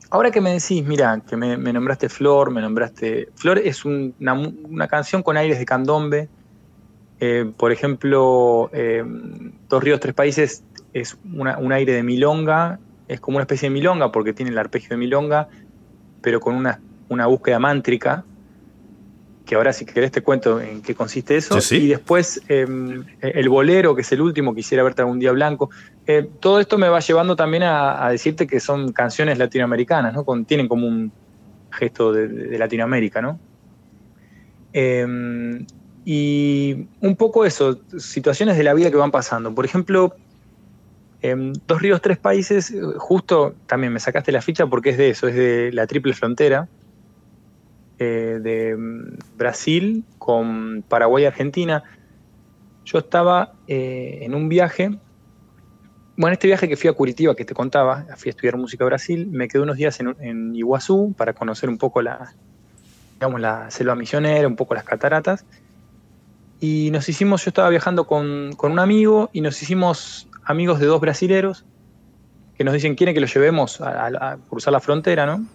B: Ahora que me decís, mira, que me, nombraste Flor, me nombraste. Flor es una, canción con aires de candombe. Eh, por ejemplo, eh, Dos Ríos, Tres Países es un aire de milonga. Es como una especie de milonga porque tiene el arpegio de milonga, pero con una, una búsqueda mántrica que ahora si querés te cuento en qué consiste eso. Y después em, el bolero, que es el último, quisiera verte algún día blanco. Eh, todo esto me va llevando también a, decirte que son canciones latinoamericanas, ¿no? tienen como un gesto de, Latinoamérica, ¿no? Em, y un poco eso, situaciones de la vida que van pasando. Por ejemplo, em, Dos Ríos, Tres Países, justo también me sacaste la ficha porque es de eso, es de la triple frontera eh, de Brasil con Paraguay y Argentina. Yo estaba eh, en un viaje, bueno, este viaje que fui a Curitiba, que te contaba, fui a estudiar música a Brasil, me quedé unos días en, Iguazú para conocer un poco la, digamos, la selva misionera, un poco las cataratas. Y nos hicimos, yo estaba viajando con, un amigo y nos hicimos amigos de dos brasileros que nos dicen, quieren que los llevemos a, a cruzar la frontera, ¿no?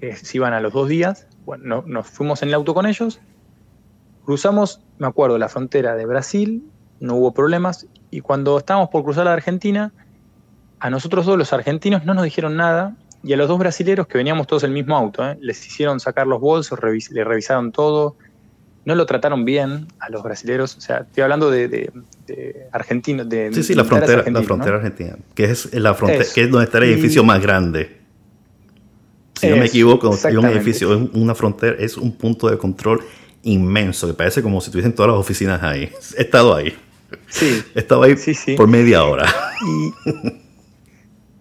B: Que se iban a los dos días bueno, nos fuimos en el auto con ellos, cruzamos, me acuerdo, la frontera de Brasil, no hubo problemas, y cuando estábamos por cruzar la Argentina, a nosotros dos, los argentinos, no nos dijeron nada, y a los dos brasileros, que veníamos todos en el mismo auto, ¿eh? les hicieron sacar los bolsos, le revisaron todo, no lo trataron bien a los brasileros, o sea, estoy hablando de, de, argentinos, de...
C: Sí, sí, la frontera, la frontera argentina, que es, la frontera, que es donde está el edificio más grande. Si no me equivoco, hay un edificio, una frontera, es un punto de control inmenso, que parece como si tuviesen todas las oficinas ahí. *laughs* He estado ahí.
B: Sí.
C: He estado ahí por media hora.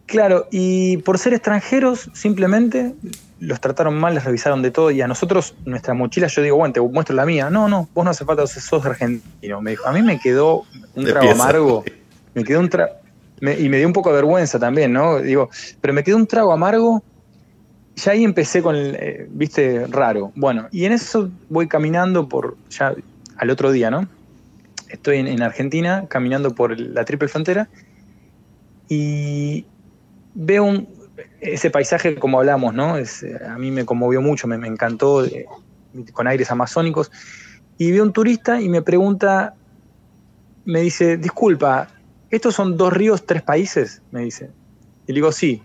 B: claro, y por ser extranjeros, simplemente los trataron mal, les revisaron de todo, y a nosotros, nuestra mochila, yo digo, bueno, te muestro la mía. No, no, vos no hace falta, sos argentino. Me dijo, a mí me quedó un trago amargo. Me quedó un trago. y me dio un poco de vergüenza también, ¿no? Digo, pero me quedó un trago amargo ya ahí empecé con el, eh, viste, raro. Bueno, y en eso voy caminando por, ya al otro día, ¿no? Estoy en, Argentina caminando por la triple frontera y veo ese paisaje como hablamos, ¿no? Es, a mí me conmovió mucho, me, encantó, eh, con aires amazónicos. Y veo un turista y me pregunta, me dice, disculpa, ¿estos son dos ríos, tres países? Me dice. Y le digo, sí,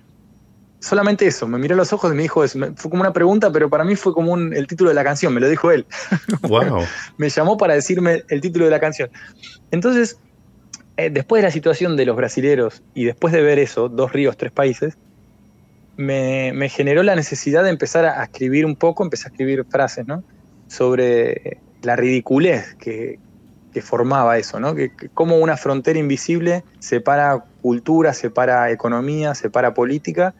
B: solamente eso, me miró a los ojos y me dijo eso. Fue como una pregunta, pero para mí fue como el título de la canción, me lo dijo él. *laughs*
C: Wow. *laughs*
B: me llamó para decirme el título de la canción. Entonces, eh, después de la situación de los brasileros y después de ver eso, dos ríos, tres países, me, generó la necesidad de empezar a, escribir un poco, empecé a escribir frases, ¿no? Sobre la ridiculez que, formaba eso, ¿no? Que, que, cómo una frontera invisible separa cultura, separa economía, separa política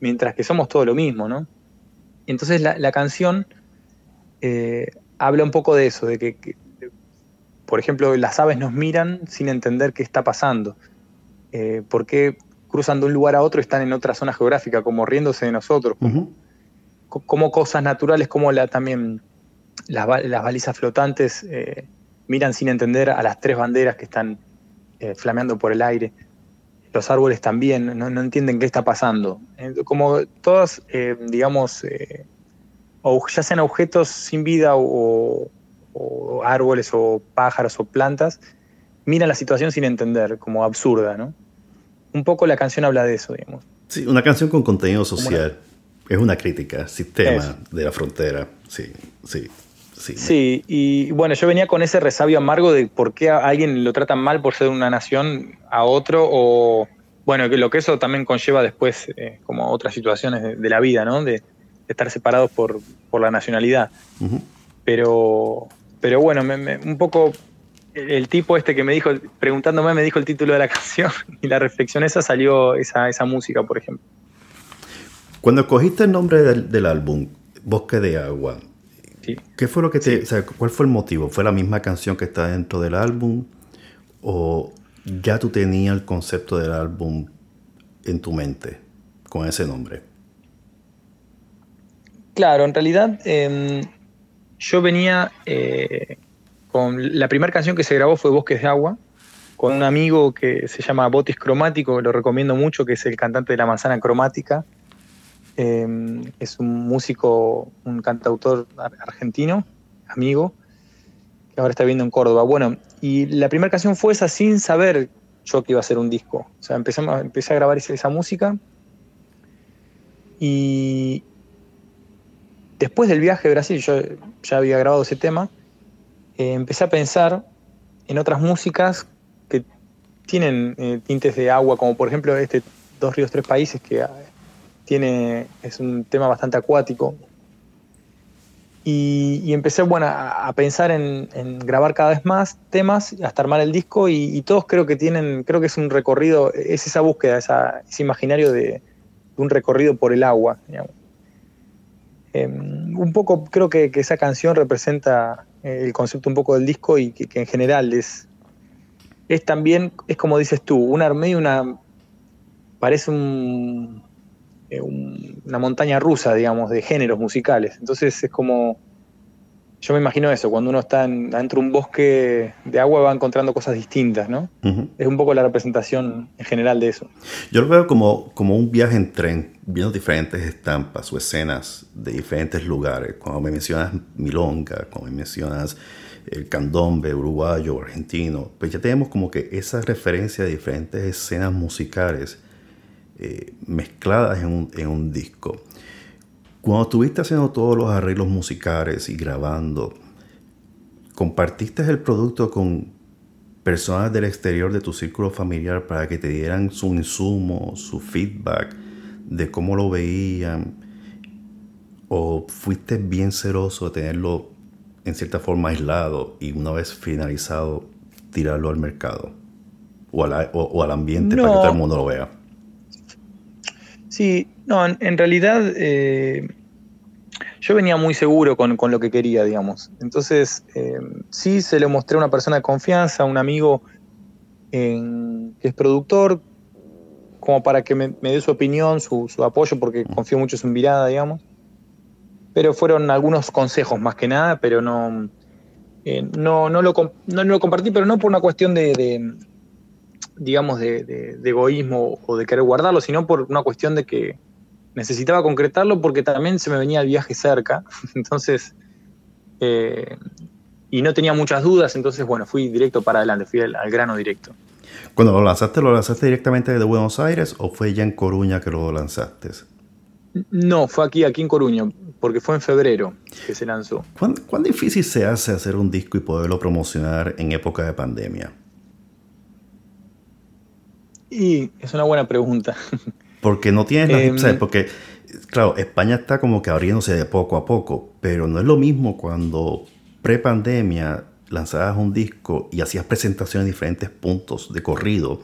B: mientras que somos todo lo mismo, ¿no? Entonces la, canción eh, habla un poco de eso, de que, por ejemplo, las aves nos miran sin entender qué está pasando. Eh, ¿Por qué cruzan de un lugar a otro están en otra zona geográfica, como riéndose de nosotros? Como, cosas naturales, como la, también las, balizas flotantes eh, miran sin entender a las tres banderas que están flameando por el aire. Los árboles también, no, entienden qué está pasando. Como todas, eh, digamos, eh, ya sean objetos sin vida o, árboles o pájaros o plantas, miran la situación sin entender, como absurda, ¿no? Un poco la canción habla de eso, digamos.
C: Sí, una canción con contenido social. Es una crítica, sistema de la frontera. Sí, sí. Sí,
B: sí, y bueno, yo venía con ese resabio amargo de por qué a alguien lo tratan mal por ser una nación a otro, o bueno, lo que eso también conlleva después, eh, como otras situaciones de, la vida, ¿no? De, estar separados por, la nacionalidad. Pero, pero bueno, un poco el, tipo este que me dijo, preguntándome, me dijo el título de la *laughs* canción y la reflexión esa salió esa, esa música, por ejemplo.
C: Cuando escogiste el nombre del álbum, Bosque de Agua, ¿Qué fue lo que te, cuál fue el motivo? ¿Fue la misma canción que está dentro del álbum o ya tú tenías el concepto del álbum en tu mente con ese nombre?
B: Claro, en realidad em, yo venía eh, con la primera canción que se grabó fue Bosques de Agua con un amigo que se llama Botis Cromático, lo recomiendo mucho, que es el cantante de La Manzana Cromática Em, es un músico, un cantautor argentino, amigo, que ahora está viviendo en Córdoba. Bueno, y la primera canción fue esa sin saber yo que iba a ser un disco. O sea, empezamos, empecé a grabar esa, música y después del viaje a Brasil, yo ya había grabado ese tema, eh, empecé a pensar en otras músicas que tienen eh, tintes de agua, como por ejemplo este Dos Ríos, Tres Países, que tiene, es un tema bastante acuático. Y, empecé bueno, a, pensar en, grabar cada vez más temas hasta armar el disco y, todos creo que tienen, creo que es un recorrido, es esa búsqueda, ese imaginario de, un recorrido por el agua. Em, un poco creo que, esa canción representa el concepto un poco del disco y que, en general es, es también, es como dices tú, una medio una, parece un, eh, una montaña rusa, digamos, de géneros musicales. Entonces es como, yo me imagino eso, cuando uno está dentro de un bosque de agua va encontrando cosas distintas, ¿no? Es un poco la representación en general de eso.
C: Yo lo veo como, como un viaje en tren, viendo diferentes estampas o escenas de diferentes lugares. Cuando me mencionas Milonga, cuando me mencionas el candombe uruguayo, argentino, pues ya tenemos como que esa referencia de diferentes escenas musicales eh, mezcladas en un, en un, disco. Cuando estuviste haciendo todos los arreglos musicales y grabando, ¿compartiste el producto con personas del exterior de tu círculo familiar para que te dieran su insumo, su feedback de cómo lo veían? ¿O fuiste bien celoso de tenerlo en cierta forma aislado y una vez finalizado tirarlo al mercado? O al, ambiente para que todo el mundo lo vea.
B: Sí, no, en, realidad eh, yo venía muy seguro con, lo que quería, digamos. Entonces, eh, sí se lo mostré a una persona de confianza, a un amigo que es productor, como para que me, dé su opinión, su, apoyo, porque confío mucho en su mirada, digamos. Pero fueron algunos consejos más que nada, pero no, eh, no, no, lo, no, lo compartí, pero no por una cuestión de digamos, de, egoísmo o de querer guardarlo, sino por una cuestión de que necesitaba concretarlo porque también se me venía el viaje cerca, *laughs* entonces, eh, y no tenía muchas dudas, entonces, bueno, fui directo para adelante, fui al, grano directo.
C: Cuando lo lanzaste, ¿lo lanzaste directamente desde Buenos Aires o fue ya en Coruña que lo lanzaste?
B: No, fue aquí, aquí en Coruña, porque fue en febrero que se lanzó.
C: ¿Cuán, ¿Cuán, difícil se hace hacer un disco y poderlo promocionar en época de pandemia?
B: Y es una buena pregunta. *laughs*
C: Porque no tienes em, Porque, claro, España está como que abriéndose de poco a poco, pero no es lo mismo cuando pre-pandemia lanzabas un disco y hacías presentaciones en diferentes puntos de corrido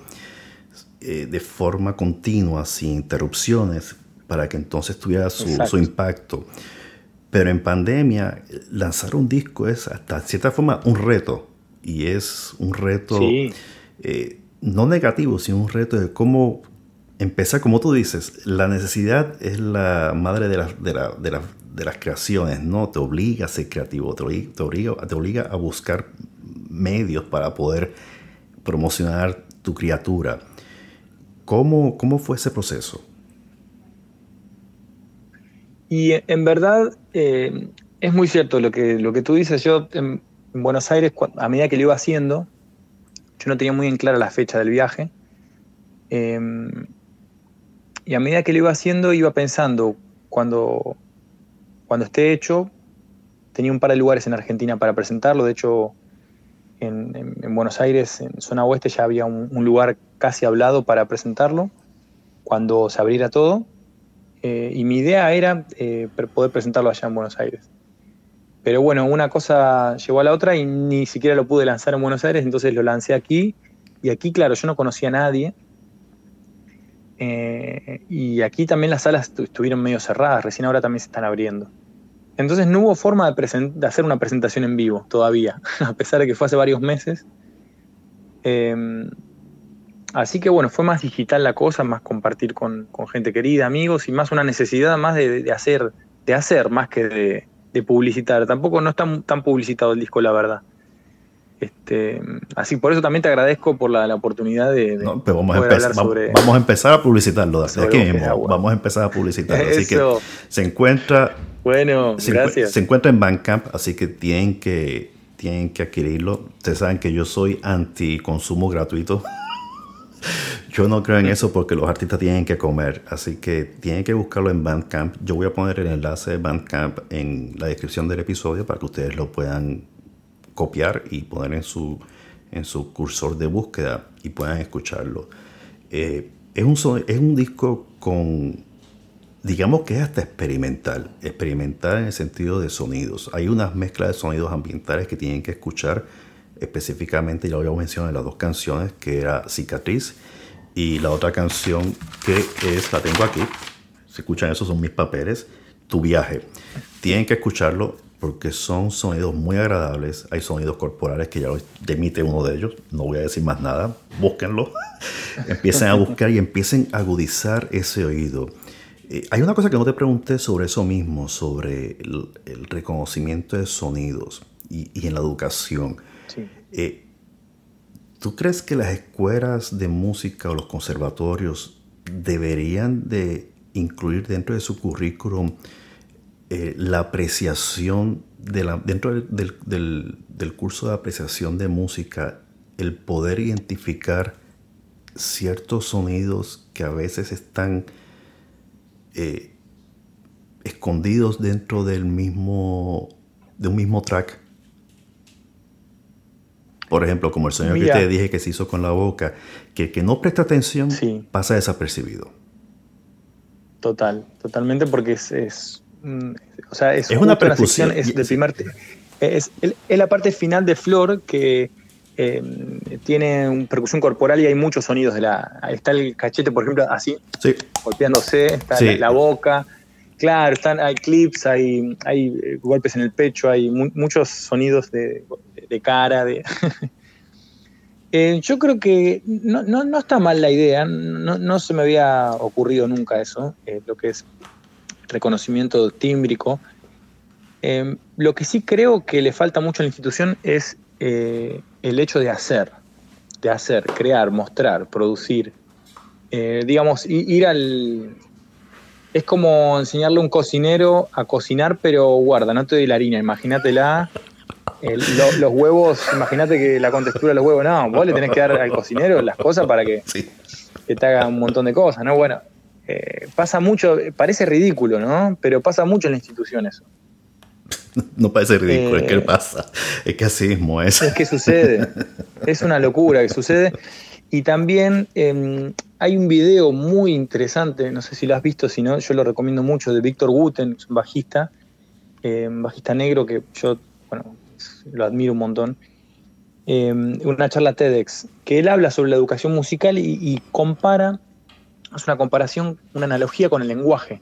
C: eh, de forma continua, sin interrupciones, para que entonces tuviera su, impacto. Pero en pandemia, lanzar un disco es hasta cierta forma un reto. Y es un reto eh, no negativo, sino un reto de cómo empezar, como tú dices, la necesidad es la madre de, de, las creaciones, ¿no? Te obliga a ser creativo, te obliga, te obliga, a buscar medios para poder promocionar tu criatura. ¿Cómo, cómo fue ese proceso?
B: Y en verdad eh, es muy cierto lo que, lo que tú dices. Yo en, Buenos Aires, a medida que lo iba haciendo, yo no tenía muy en clara la fecha del viaje. Em, y a medida que lo iba haciendo, iba pensando, cuando, cuando esté hecho, tenía un par de lugares en Argentina para presentarlo. De hecho, en, Buenos Aires, en zona oeste, ya había un, lugar casi hablado para presentarlo cuando se abriera todo. Eh, y mi idea era eh, poder presentarlo allá en Buenos Aires. Pero bueno, una cosa llegó a la otra y ni siquiera lo pude lanzar en Buenos Aires, entonces lo lancé aquí. Y aquí, claro, yo no conocía a nadie. Eh, y aquí también las salas estuvieron medio cerradas, recién ahora también se están abriendo. Entonces no hubo forma de, hacer una presentación en vivo todavía, *laughs* a pesar de que fue hace varios meses. Em, así que bueno, fue más digital la cosa, más compartir con, gente querida, amigos, y más una necesidad más de hacer, de hacer más que de, de publicitar. Tampoco no está tan publicitado el disco, la verdad. Este, así por eso también te agradezco por la, oportunidad de,
C: no, pero vamos, a empezar, vamos, a empezar a publicitarlo de aquí mismo. Vamos a empezar a publicitarlo. Así que se encuentra.
B: Bueno,
C: se,
B: gracias.
C: Se encuentra en Bandcamp, así que tienen que tienen que adquirirlo. Ustedes saben que yo soy anti consumo gratuito. Yo no creo en eso porque los artistas tienen que comer, así que tienen que buscarlo en Bandcamp. Yo voy a poner el enlace de Bandcamp en la descripción del episodio para que ustedes lo puedan copiar y poner en su, en su cursor de búsqueda y puedan escucharlo. Eh, es, un, es un disco con, digamos que es hasta experimental, experimental en el sentido de sonidos. Hay unas mezclas de sonidos ambientales que tienen que escuchar específicamente, ya lo mencionado en las dos canciones, que era Cicatriz y la otra canción que es, la tengo aquí, si escuchan eso son mis papeles, Tu viaje. Tienen que escucharlo porque son sonidos muy agradables. Hay sonidos corporales que ya emite uno de ellos. No voy a decir más nada. Búsquenlo. *laughs* empiecen a buscar y empiecen a agudizar ese oído. Eh, hay una cosa que no te pregunté sobre eso mismo, sobre el, reconocimiento de sonidos y, en la educación. Sí. Eh, ¿Tú crees que las escuelas de música o los conservatorios deberían de incluir dentro de su currículum eh, la apreciación de la, dentro del, curso de apreciación de música, el poder identificar ciertos sonidos que a veces están eh, escondidos dentro del mismo, de un mismo track por ejemplo, como el sonido que te dije que se hizo con la boca, que que no presta atención pasa desapercibido.
B: Total, totalmente porque es, es, mm, o sea, es, una percusión. es, de primer, es, la parte final de Flor que eh, tiene una percusión corporal y hay muchos sonidos. De la, está el cachete, por ejemplo, así, golpeándose, está la, boca. Claro, están, hay clips, hay, hay eh, golpes en el pecho, hay muchos sonidos de, de cara. De *laughs* eh, yo creo que no, está mal la idea, no, se me había ocurrido nunca eso, eh, lo que es reconocimiento tímbrico. Eh, lo que sí creo que le falta mucho a la institución es el hecho de hacer, de hacer, crear, mostrar, producir. digamos, ir al, es como enseñarle a un cocinero a cocinar, pero guarda, no te doy la harina, imagínatela los huevos, imagínate que la contextura de los huevos, no, vos le tenés que dar al cocinero las cosas para que, te haga un montón de cosas, ¿no? Bueno, eh, pasa mucho, parece ridículo, ¿no? Pero pasa mucho en las instituciones. *laughs*
C: No parece ridículo, es que eh, pasa, es que así mismo es.
B: Es que sucede, *laughs* es una locura que sucede. Y también em, hay un video muy interesante, no sé si lo has visto, si no, yo lo recomiendo mucho, de Víctor Guten, un bajista, em, bajista negro que yo, bueno, lo admiro un montón, em, una charla TEDx, que él habla sobre la educación musical y, compara, es una comparación, una analogía con el lenguaje.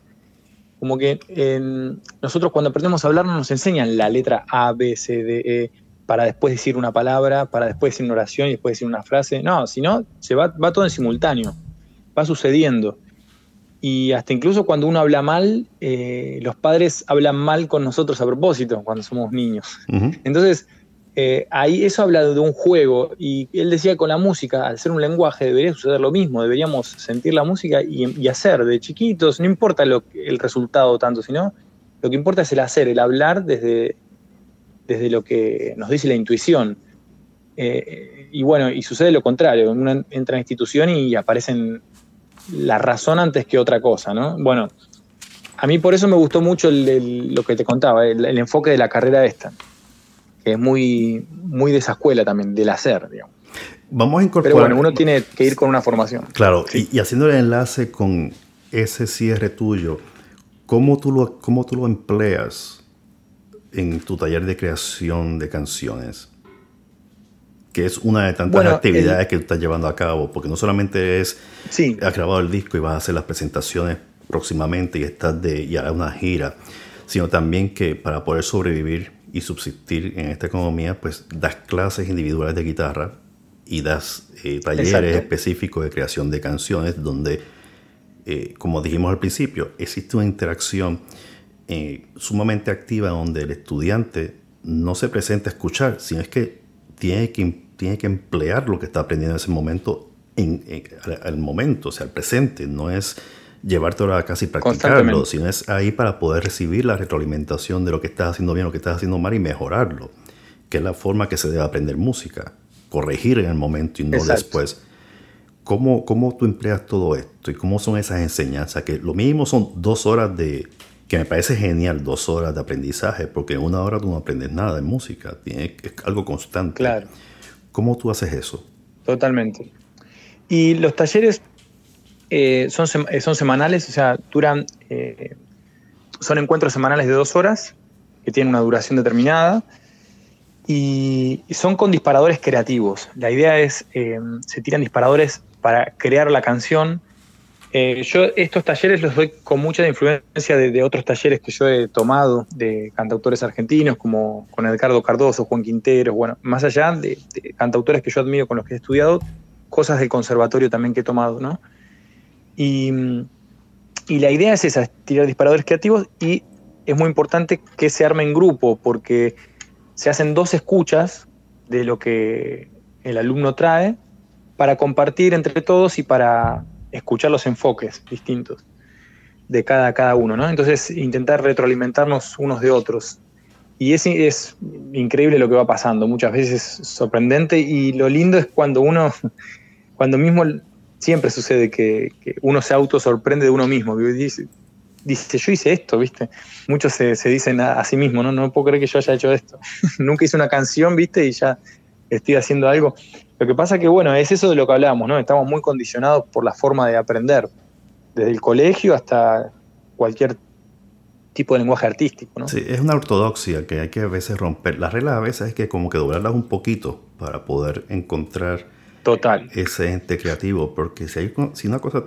B: Como que em, nosotros cuando aprendemos a hablar no nos enseñan la letra A, B, C, D, E, para después decir una palabra, para después decir una oración y después decir una frase. No, sino se va, va todo en simultáneo, va sucediendo. Y hasta incluso cuando uno habla mal, eh, los padres hablan mal con nosotros a propósito cuando somos niños. Entonces, eh, ahí eso habla de un juego y él decía que con la música, al ser un lenguaje, debería suceder lo mismo, deberíamos sentir la música y, hacer de chiquitos, no importa lo, el resultado tanto, sino lo que importa es el hacer, el hablar desde, desde lo que nos dice la intuición. Eh, y bueno, y sucede lo contrario, uno entra en institución y aparecen la razón antes que otra cosa, ¿no? Bueno, a mí por eso me gustó mucho lo que te contaba, el, enfoque de la carrera esta, que es muy, muy de esa escuela también, del hacer, digamos.
C: Vamos a incorporar.
B: Pero bueno, uno tiene que ir con una formación.
C: Claro, y, haciendo el enlace con ese cierre tuyo, ¿cómo tú lo, cómo tú lo empleas en tu taller de creación de canciones? Que es una de tantas actividades que tú estás llevando a cabo, porque no solamente es, sí. has grabado el disco y vas a hacer las presentaciones próximamente y estás de, y harás una gira, sino también que para poder sobrevivir y subsistir en esta economía, pues das clases individuales de guitarra y das eh, talleres específicos de creación de canciones donde, eh, como dijimos al principio, existe una interacción eh, sumamente activa donde el estudiante no se presenta a escuchar, sino es que tiene que tiene que emplear lo que está aprendiendo en ese momento, en, el momento, o sea, el presente. No es llevarte ahora a casa y practicarlo, sino es ahí para poder recibir la retroalimentación de lo que estás haciendo bien, lo que estás haciendo mal y mejorarlo, que es la forma que se debe aprender música, corregir en el momento y no después. ¿Cómo, ¿Cómo tú empleas todo esto y cómo son esas enseñanzas? Que lo mínimo son dos horas de, que me parece genial, dos horas de aprendizaje, porque en una hora tú no aprendes nada de música, es algo constante.
B: Claro.
C: ¿Cómo tú haces eso?
B: Totalmente. Y los talleres eh, son, eh, son semanales, o sea, duran, eh, son encuentros semanales de dos horas, que tienen una duración determinada, y, son con disparadores creativos. La idea es, se tiran disparadores para crear la canción, eh, yo estos talleres los doy con mucha influencia de, otros talleres que yo he tomado de cantautores argentinos, como con Edgardo Cardoso, Juan Quintero, bueno, más allá de, cantautores que yo admiro con los que he estudiado, cosas del conservatorio también que he tomado, ¿no? Y, la idea es esa, tirar disparadores creativos y es muy importante que se arme en grupo, porque se hacen dos escuchas de lo que el alumno trae para compartir entre todos y para escuchar los enfoques distintos de cada, cada uno, ¿no? Entonces, intentar retroalimentarnos unos de otros. Y es, es increíble lo que va pasando, muchas veces sorprendente, y lo lindo es cuando uno, *laughs* cuando mismo siempre sucede que, uno se auto sorprende de uno mismo, dice, dice, yo hice esto, ¿viste? Muchos se, dicen a, a, sí mismo, ¿no? No puedo creer que yo haya hecho esto. *laughs* Nunca hice una canción, ¿viste? Y ya estoy haciendo algo. Lo que pasa que, bueno, es eso de lo que hablábamos, ¿no? Estamos muy condicionados por la forma de aprender, desde el colegio hasta cualquier tipo de lenguaje artístico, ¿no?
C: Sí, es una ortodoxia que hay que a veces romper. Las reglas a veces es que como que doblarlas un poquito para poder encontrar
B: Total.
C: ese ente creativo, porque si hay si una cosa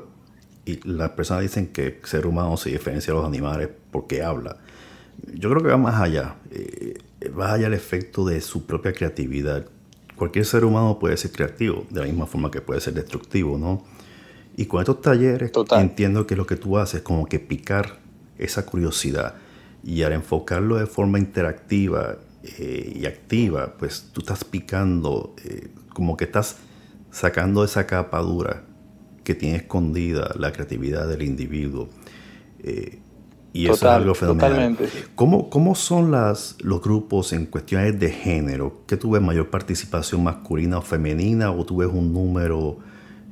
C: y las personas dicen que el ser humano se diferencia de los animales porque habla. Yo creo que va más allá. Eh, va allá el efecto de su propia creatividad cualquier ser humano puede ser creativo, de la misma forma que puede ser destructivo, ¿no? Y con estos talleres entiendo que lo que tú haces es como que picar esa curiosidad y al enfocarlo de forma interactiva eh, y activa, pues tú estás picando, eh, como que estás sacando esa capa dura que tiene escondida la creatividad del individuo. Eh, y eso es algo fenomenal. ¿Cómo, ¿Cómo, son las, los grupos en cuestiones de género? ¿Qué tú ves mayor participación masculina o femenina o tú ves un número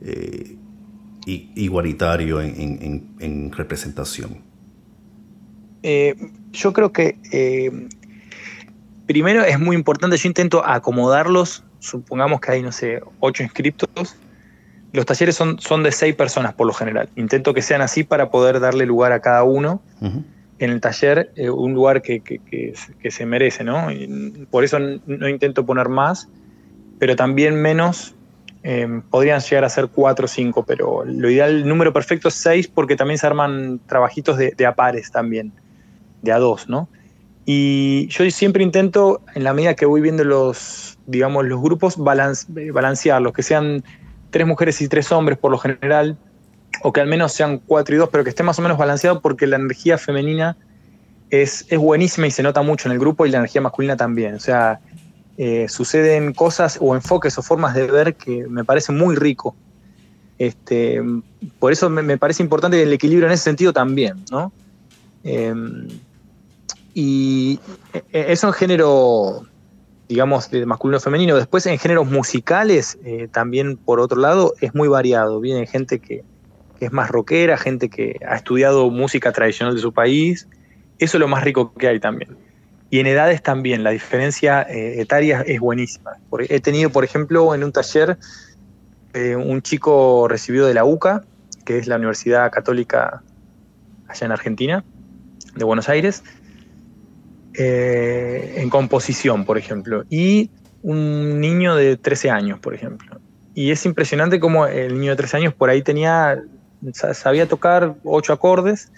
C: eh, igualitario en, representación?
B: Eh, yo creo que eh, primero es muy importante, yo intento acomodarlos, supongamos que hay, no sé, ocho inscriptos, los talleres son, son de seis personas por lo general. Intento que sean así para poder darle lugar a cada uno en el taller, eh, un lugar que, se merece, ¿no? por eso no intento poner más, pero también menos. Em, podrían llegar a ser cuatro o cinco, pero lo ideal, el número perfecto es seis porque también se arman trabajitos de, de a pares también, de a dos, ¿no? Y yo siempre intento, en la medida que voy viendo los, digamos, los grupos, balancearlos, que sean tres mujeres y tres hombres por lo general, o que al menos sean cuatro y dos, pero que esté más o menos balanceado porque la energía femenina es, es buenísima y se nota mucho en el grupo y la energía masculina también. O sea, eh, suceden cosas o enfoques o formas de ver que me parece muy rico. Este, por eso me, parece importante el equilibrio en ese sentido también, ¿no? Em, y e, e, eso en género, digamos, de masculino femenino. Después en géneros musicales, eh, también por otro lado, es muy variado. Viene gente que, es más rockera, gente que ha estudiado música tradicional de su país. Eso es lo más rico que hay también. Y en edades también, la diferencia eh, etaria es buenísima. He tenido, por ejemplo, en un taller eh, un chico recibido de la UCA, que es la Universidad Católica allá en Argentina, de Buenos Aires, eh, en composición, por ejemplo, y un niño de 13 años, por ejemplo. Y es impresionante cómo el niño de 13 años por ahí tenía, sabía tocar ocho acordes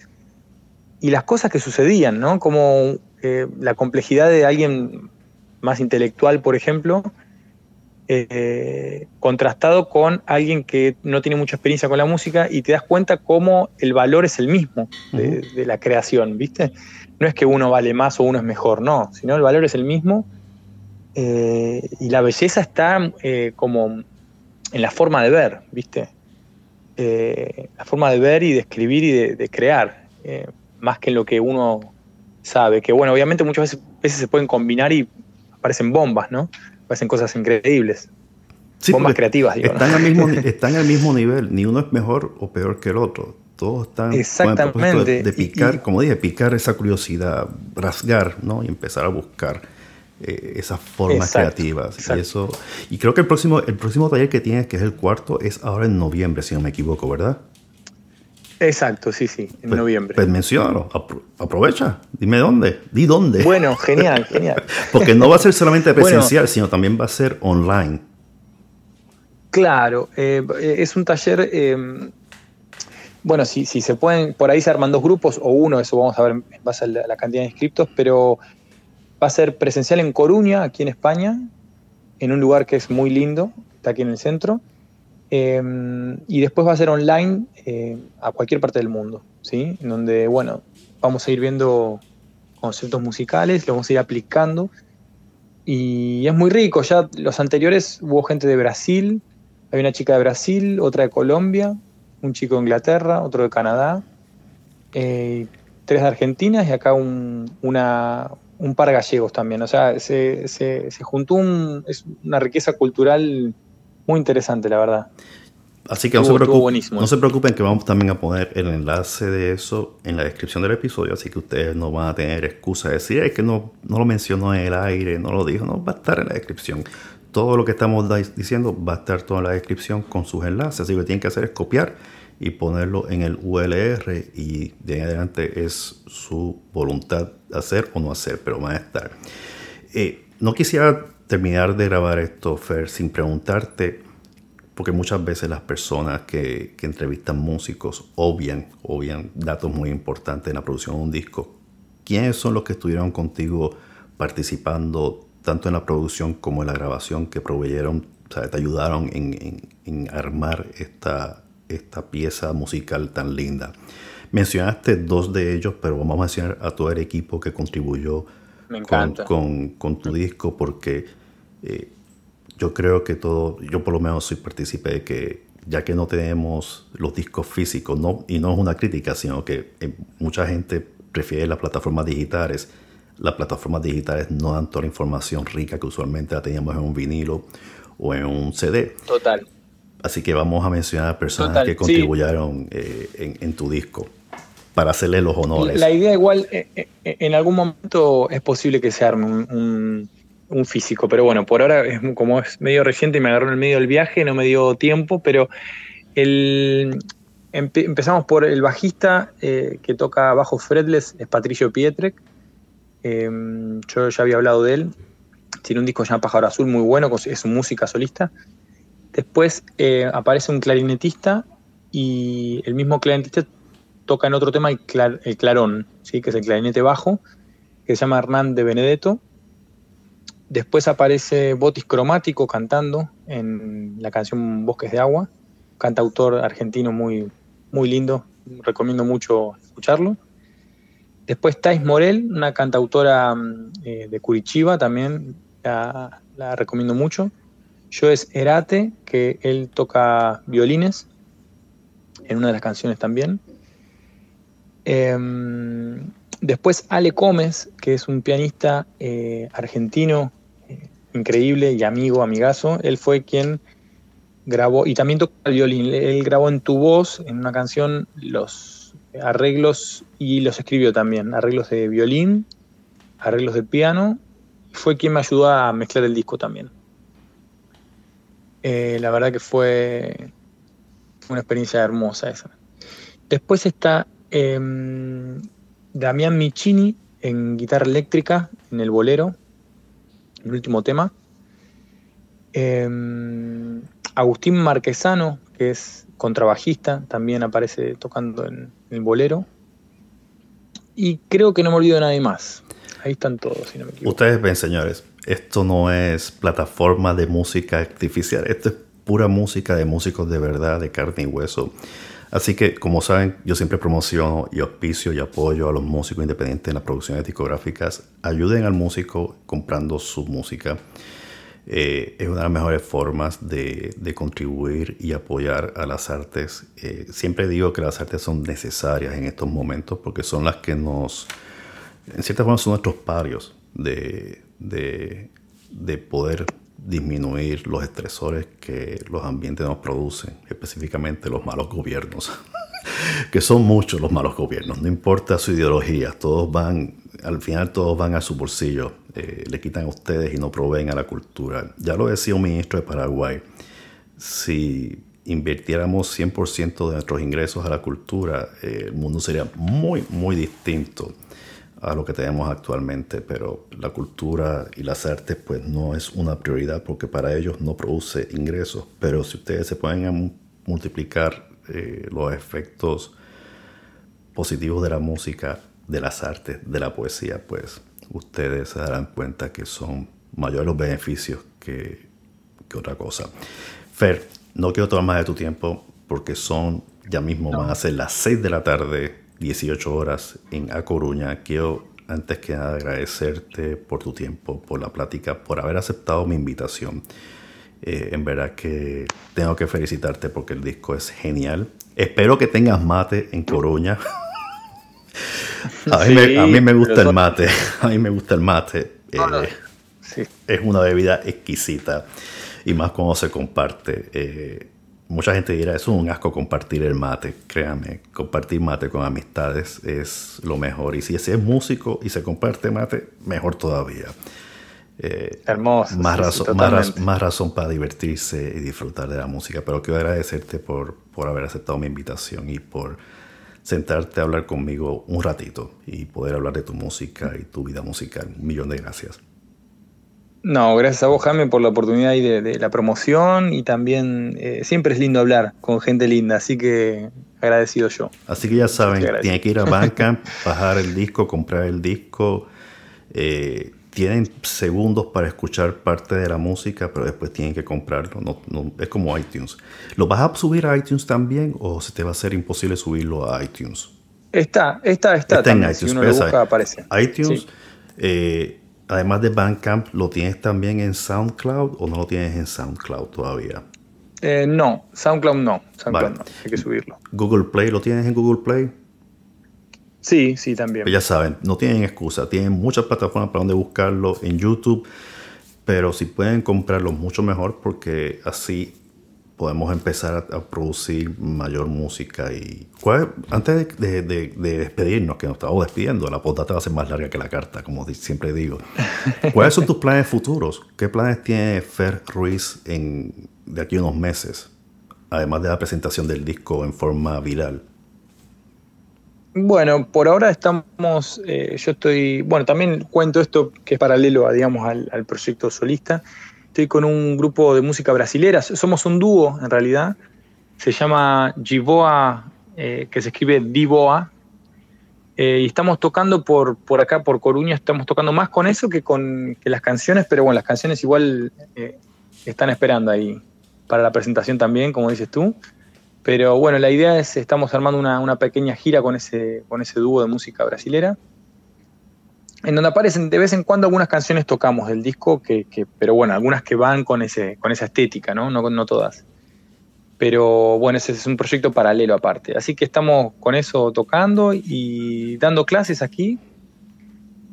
B: y las cosas que sucedían, ¿no? Como eh, la complejidad de alguien más intelectual, por ejemplo, eh, contrastado con alguien que no tiene mucha experiencia con la música y te das cuenta cómo el valor es el mismo de, la creación, ¿viste? No es que uno vale más o uno es mejor, no, sino el valor es el mismo eh, y la belleza está eh, como en la forma de ver, ¿viste? la forma de ver y de escribir y de, crear, más que en lo que uno sabe, que bueno, obviamente muchas veces, veces se pueden combinar y aparecen bombas, ¿no? hacen cosas increíbles. Sí, bombas creativas,
C: digo, están, al mismo, *laughs* están al mismo nivel, ni uno es mejor o peor que el otro. Todos están
B: Exactamente.
C: de, picar, como dije, picar esa curiosidad, rasgar, ¿no? Y empezar a buscar eh, esas formas creativas. Y, eso, y creo que el próximo, el próximo taller que tienes, que es el cuarto, es ahora en noviembre, si no me equivoco, ¿verdad?
B: Exacto, sí, sí, en
C: pues,
B: noviembre.
C: Pues menciónalo, aprovecha, dime dónde, di dónde.
B: Bueno, genial, genial. *laughs*
C: Porque no va a ser solamente presencial, sino también va a ser online.
B: Claro, eh, es un taller, em, bueno, si, si se pueden, por ahí se arman dos grupos o uno, eso vamos a ver en base a la, la cantidad de inscriptos, pero va a ser presencial en Coruña, aquí en España, en un lugar que es muy lindo, está aquí en el centro Em, y después va a ser online eh, a cualquier parte del mundo, ¿sí? En donde, bueno, vamos a ir viendo conceptos musicales, lo vamos a ir aplicando. Y es muy rico, ya los anteriores hubo gente de Brasil, hay una chica de Brasil, otra de Colombia, un chico de Inglaterra, otro de Canadá, eh, tres de Argentina y acá un, una, un par gallegos también. O sea, se, se, se juntó un, es una riqueza cultural muy interesante, la verdad.
C: Así que no, se preocupen, no se preocupen que vamos también a poner el enlace de eso en la descripción del episodio, así que ustedes no van a tener excusa de decir es que no, no lo mencionó en el aire, no lo dijo, no, va a estar en la descripción. Todo lo que estamos diciendo va a estar todo en la descripción con sus enlaces, así que lo que tienen que hacer es copiar y ponerlo en el ULR y de ahí adelante es su voluntad hacer o no hacer, pero van a estar. Eh, no quisiera terminar de grabar esto, Fer, sin preguntarte, porque muchas veces las personas que, entrevistan músicos obvian, obvian datos muy importantes en la producción de un disco. ¿Quiénes son los que estuvieron contigo participando tanto en la producción como en la grabación que proveyeron, o sea, te ayudaron en, armar esta, esta pieza musical tan linda? Mencionaste dos de ellos, pero vamos a mencionar a todo el equipo que contribuyó con, con, tu disco porque eh, yo creo que todo, yo por lo menos soy partícipe de que ya que no tenemos los discos físicos, no, y no es una crítica, sino que eh, mucha gente prefiere las plataformas digitales. Las plataformas digitales no dan toda la información rica que usualmente la teníamos en un vinilo o en un CD.
B: Total.
C: Así que vamos a mencionar personas que contribuyeron eh, en, tu disco para hacerle los honores.
B: La idea igual, en algún momento es posible que se arme un un físico, pero bueno, por ahora es como es medio reciente y me agarró en el medio del viaje, no me dio tiempo, pero el, empezamos por el bajista eh, que toca bajo fretless, es Patricio Pietrek, em, yo ya había hablado de él, tiene un disco llamado Pájaro Azul muy bueno, es su música solista. Después eh, aparece un clarinetista y el mismo clarinetista toca en otro tema el, clarón, ¿sí? que es el clarinete bajo, que se llama Hernán de Benedetto Después aparece Botis Cromático cantando en la canción Bosques de Agua, cantautor argentino muy, muy lindo, recomiendo mucho escucharlo. Después Thais Morel, una cantautora mm, eh, de Curitiba también, la recomiendo mucho. Yo es Erate, que él toca violines en una de las canciones también. Em, después Ale Gómez, que es un pianista eh, argentino eh, increíble y amigo, amigazo. Él fue quien grabó, y también toca el violín. Él grabó en tu voz, en una canción, los arreglos y los escribió también. Arreglos de violín, arreglos de piano. Fue quien me ayudó a mezclar el disco también. Eh, la verdad que fue una experiencia hermosa esa. Después está eh, Damián Michini en guitarra eléctrica, en el bolero, el último tema. Em, Agustín Marquesano, que es contrabajista, también aparece tocando en el bolero. Y creo que no me olvido de nadie más. Ahí están todos, si no me equivoco.
C: Ustedes ven, señores, esto no es plataforma de música artificial, esto es pura música de músicos de verdad, de carne y hueso. Así que, como saben, yo siempre promociono y auspicio y apoyo a los músicos independientes en las producciones discográficas. Ayuden al músico comprando su música. Eh, es una de las mejores formas de, contribuir y apoyar a las artes. Eh, siempre digo que las artes son necesarias en estos momentos porque son las que nos, en cierta forma, son nuestros parios de, de, de poder disminuir los estresores que los ambientes nos producen, específicamente los malos gobiernos, *laughs* *laughs* que son muchos los malos gobiernos, no importa su ideología, todos van, al final todos van a su bolsillo, eh, le quitan a ustedes y no proveen a la cultura. Ya lo decía un ministro de Paraguay, si invirtiéramos 100% de nuestros ingresos a la cultura, eh, el mundo sería muy, muy distinto a lo que tenemos actualmente, pero la cultura y las artes pues no es una prioridad porque para ellos no produce ingresos, pero si ustedes se pueden multiplicar eh, los efectos positivos de la música, de las artes, de la poesía, pues ustedes se darán cuenta que son mayores los beneficios que, que otra cosa. Fer, no quiero tomar más de tu tiempo porque son, ya mismo van a ser las 6 de la tarde 18 horas en A Coruña. Quiero antes que nada agradecerte por tu tiempo, por la plática, por haber aceptado mi invitación. Eh, en verdad que tengo que felicitarte porque el disco es genial. Espero que tengas mate en Coruña. a, mí me, gusta el mate. *laughs* A mí me gusta el mate. Eh, es una bebida exquisita y más cuando se comparte. Eh, mucha gente dirá, es un asco compartir el mate, créame, compartir mate con amistades es lo mejor. Y si ese es músico y se comparte mate, mejor todavía.
B: Eh, Hermoso.
C: Más, razón, más, más, razón para divertirse y disfrutar de la música. Pero quiero agradecerte por, por haber aceptado mi invitación y por sentarte a hablar conmigo un ratito y poder hablar de tu música y tu vida musical. Un millón de gracias.
B: No, gracias a vos, Jaime, por la oportunidad de, de la promoción y también eh, siempre es lindo hablar con gente linda, así que agradecido yo.
C: Así que ya saben, tienen que ir a Bandcamp, *laughs* bajar el disco, comprar el disco. Eh, tienen segundos para escuchar parte de la música, pero después tienen que comprarlo. No, es como iTunes. ¿Lo vas a subir a iTunes también o se te va a hacer imposible subirlo a iTunes?
B: Está, está, está.
C: está en iTunes. Si uno lo busca, aparece. iTunes. Eh, además de Bandcamp, ¿lo tienes también en SoundCloud o no lo tienes en SoundCloud todavía?
B: Eh, no, SoundCloud no. SoundCloud no, hay que subirlo.
C: ¿Google Play lo tienes en Google Play?
B: Sí, sí, también.
C: Pues ya saben, no tienen excusa, tienen muchas plataformas para donde buscarlo en YouTube, pero si pueden comprarlo mucho mejor porque así podemos empezar a, producir mayor música. y Antes de, despedirnos, que nos estamos despidiendo, la postdata va a ser más larga que la carta, como siempre digo. *laughs* ¿Cuáles son tus planes futuros? ¿Qué planes tiene Fer Ruiz en, de aquí a unos meses? Además de la presentación del disco en forma viral.
B: Bueno, por ahora estamos, eh, yo estoy, bueno, también cuento esto que es paralelo a, digamos, al, proyecto solista. Estoy con un grupo de música brasilera, somos un dúo en realidad, se llama Giboa, eh, que se escribe Divoa, eh, y estamos tocando por, por acá, por Coruña, estamos tocando más con eso que con las canciones, pero bueno, las canciones igual eh, están esperando ahí para la presentación también, como dices tú. Pero bueno, la idea es, estamos armando una, pequeña gira con ese, con ese dúo de música brasilera. en donde aparecen de vez en cuando algunas canciones tocamos del disco, que, pero bueno, algunas que van con, ese, con esa estética, ¿no? ¿no? No todas. Pero bueno, ese es un proyecto paralelo aparte. Así que estamos con eso tocando y dando clases aquí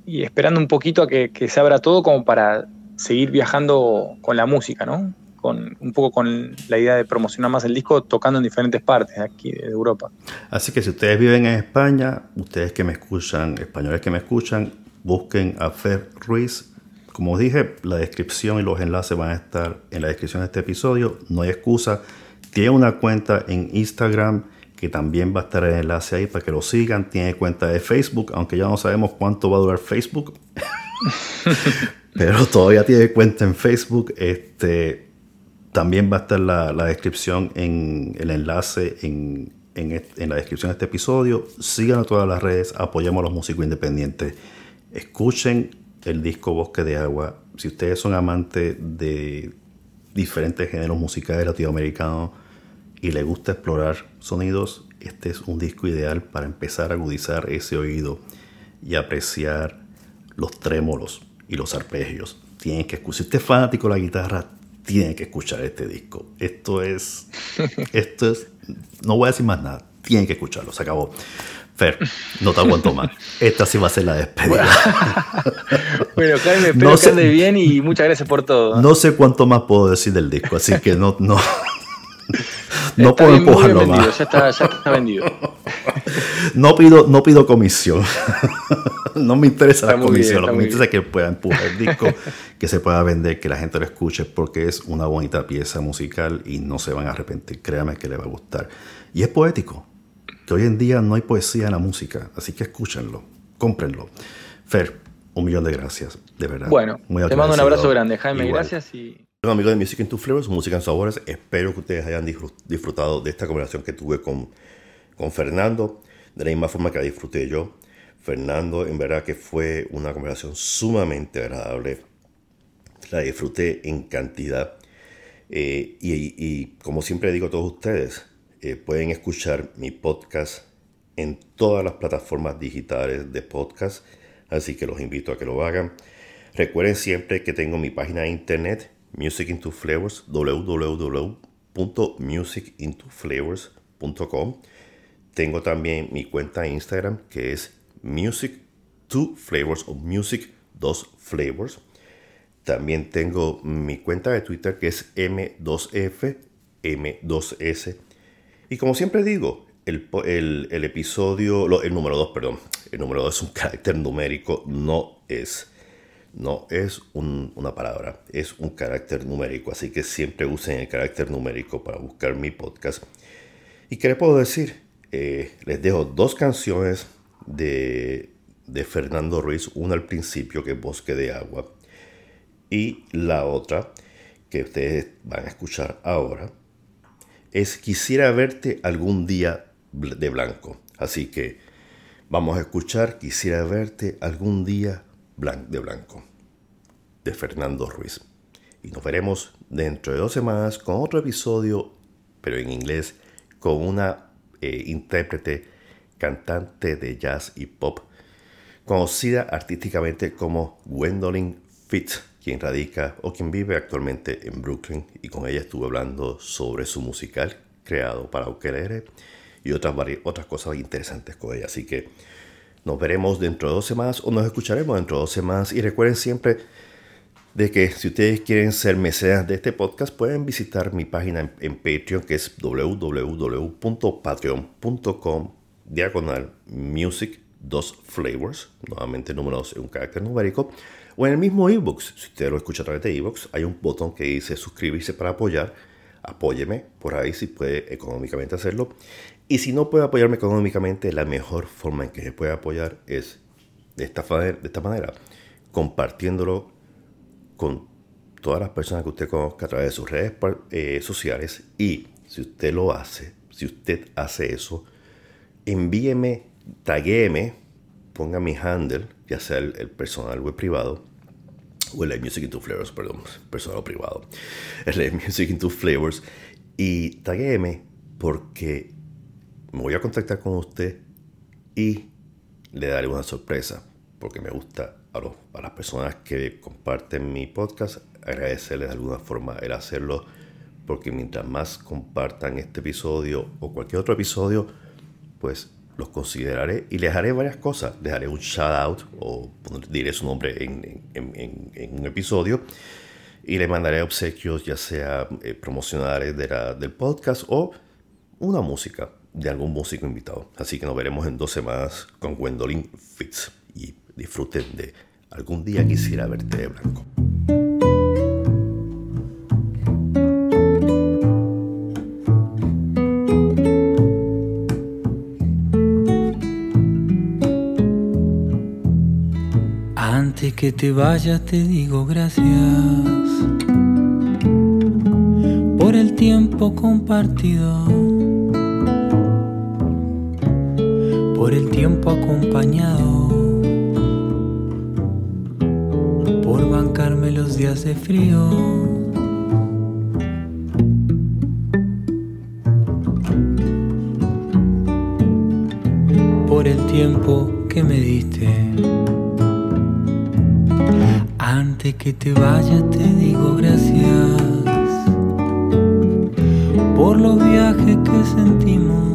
B: y esperando un poquito a que, se abra todo como para seguir viajando con la música, ¿no? Con, un poco con la idea de promocionar más el disco tocando en diferentes partes aquí de Europa.
A: Así que si ustedes viven en España, ustedes que me escuchan, españoles que me escuchan, busquen a Fer Ruiz. Como dije, la descripción y los enlaces van a estar en la descripción de este episodio. No hay excusa. Tiene una cuenta en Instagram que también va a estar el enlace ahí para que lo sigan. Tiene cuenta de Facebook, aunque ya no sabemos cuánto va a durar Facebook. *laughs* Pero todavía tiene cuenta en Facebook. Este, también va a estar la, descripción en el enlace en, en, la descripción de este episodio. Sigan a todas las redes, apoyemos a los músicos independientes escuchen el disco Bosque de Agua. Si ustedes son amantes de diferentes géneros musicales latinoamericanos y les gusta explorar sonidos, este es un disco ideal para empezar a agudizar ese oído y apreciar los trémolos y los arpegios. Tienen que escuchar. Si usted es fanático la guitarra, tiene que escuchar este disco. Esto es. Esto es. No voy a decir más nada. Tienen que escucharlo. Se acabó. Fer, no te aguanto más. Esta sí va a ser la despedida. *laughs*
B: bueno, espero no que ande bien y muchas gracias por todo.
A: No sé cuánto más puedo decir del disco, así que no, no, *laughs* no puedo empujarlo más.
B: Ya está, ya está *laughs* vendido.
A: No pido, no pido comisión. *laughs* No me interesa la comisión. lo que me interesa es que pueda empujar el disco, que se pueda vender, que la gente lo escuche, porque es una bonita pieza musical y no se van a arrepentir. Créame que le va a gustar. Y es poético que hoy en día no hay poesía en la música, así que escúchenlo, cómprenlo. Fer, un millón de gracias, de verdad.
B: Bueno, te mando un abrazo grande, Jaime, gracias y...
A: Amigos de Music in Two Flavors, Música en Sabores, espero que ustedes hayan disfrutado de esta conversación que tuve con, con Fernando, de la misma forma que la disfruté yo. Fernando, en verdad que fue una conversación sumamente agradable, la disfruté en cantidad. Eh, y, y como siempre digo a todos ustedes, eh, pueden escuchar mi podcast en todas las plataformas digitales de podcast, así que los invito a que lo hagan. Recuerden siempre que tengo mi página de internet, Music Into Flavors, www.musicintoflavors.com. Tengo también mi cuenta de Instagram que es Music 2 Flavors o Music 2 Flavors. También tengo mi cuenta de Twitter que es M2F, M2S y como siempre digo, el, episodio, el número 2, perdón, el número 2 es un *laughs* carácter numérico, no es, no es una palabra, es un carácter numérico, así que siempre usen el carácter numérico para buscar mi podcast. ¿Y qué les puedo decir? Eh, les dejo dos canciones de, de Fernando Ruiz, una al principio que es Bosque de Agua y la otra que ustedes van a escuchar ahora es Quisiera verte algún día de blanco. Así que vamos a escuchar Quisiera verte algún día de blanco de Fernando Ruiz. Y nos veremos dentro de dos semanas con otro episodio, pero en inglés, con una eh, intérprete, cantante de jazz y pop, conocida artísticamente como Gwendolyn Fitz quien radica o quien vive actualmente en Brooklyn y con ella estuve hablando sobre su musical creado para ukelele y otras, otras cosas interesantes con ella. Así que nos veremos dentro de dos semanas o nos escucharemos dentro de dos semanas y recuerden siempre de que si ustedes quieren ser mecenas de este podcast pueden visitar mi página en, Patreon que es www.patreon.com diagonal music 2 flavors, nuevamente números en un carácter numérico o en el mismo ebooks, si usted lo escucha a través de ebooks, hay un botón que dice suscribirse para apoyar. Apóyeme por ahí si puede económicamente hacerlo. Y si no puede apoyarme económicamente, la mejor forma en que se puede apoyar es de esta, de esta manera, compartiéndolo con todas las personas que usted conozca a través de sus redes eh, sociales. Y si usted lo hace, si usted hace eso, envíeme, taguéme, ponga mi handle ya sea el, personal o el privado, o el Music Into Flavors, perdón, personal privado, el Music Into Flavors, y taguéme porque me voy a contactar con usted y le daré una sorpresa, porque me gusta a, a las personas que comparten mi podcast, agradecerles de alguna forma el hacerlo, porque mientras más compartan este episodio o cualquier otro episodio, pues los consideraré y les haré varias cosas. Les haré un shout out o diré su nombre en, en, un episodio y le mandaré obsequios, ya sea eh, promocionales de del podcast o una música de algún músico invitado. Así que nos veremos en dos semanas con Gwendolyn Fitz y disfruten de algún día quisiera verte de blanco.
D: Antes que te vayas te digo gracias por el tiempo compartido, por el tiempo acompañado, por bancarme los días de frío. Por el tiempo que me diste. Antes que te vayas te digo gracias por los viajes que sentimos,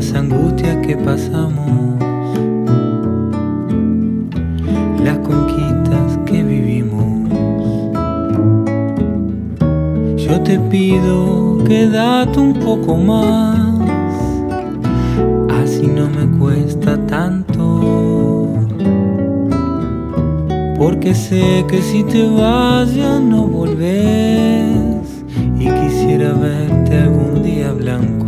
D: las angustias que pasamos, las conquistas que vivimos. Yo te pido quédate un poco más, así no me cuesta tanto porque sé que si te vas ya no volvés y quisiera verte algún día blanco.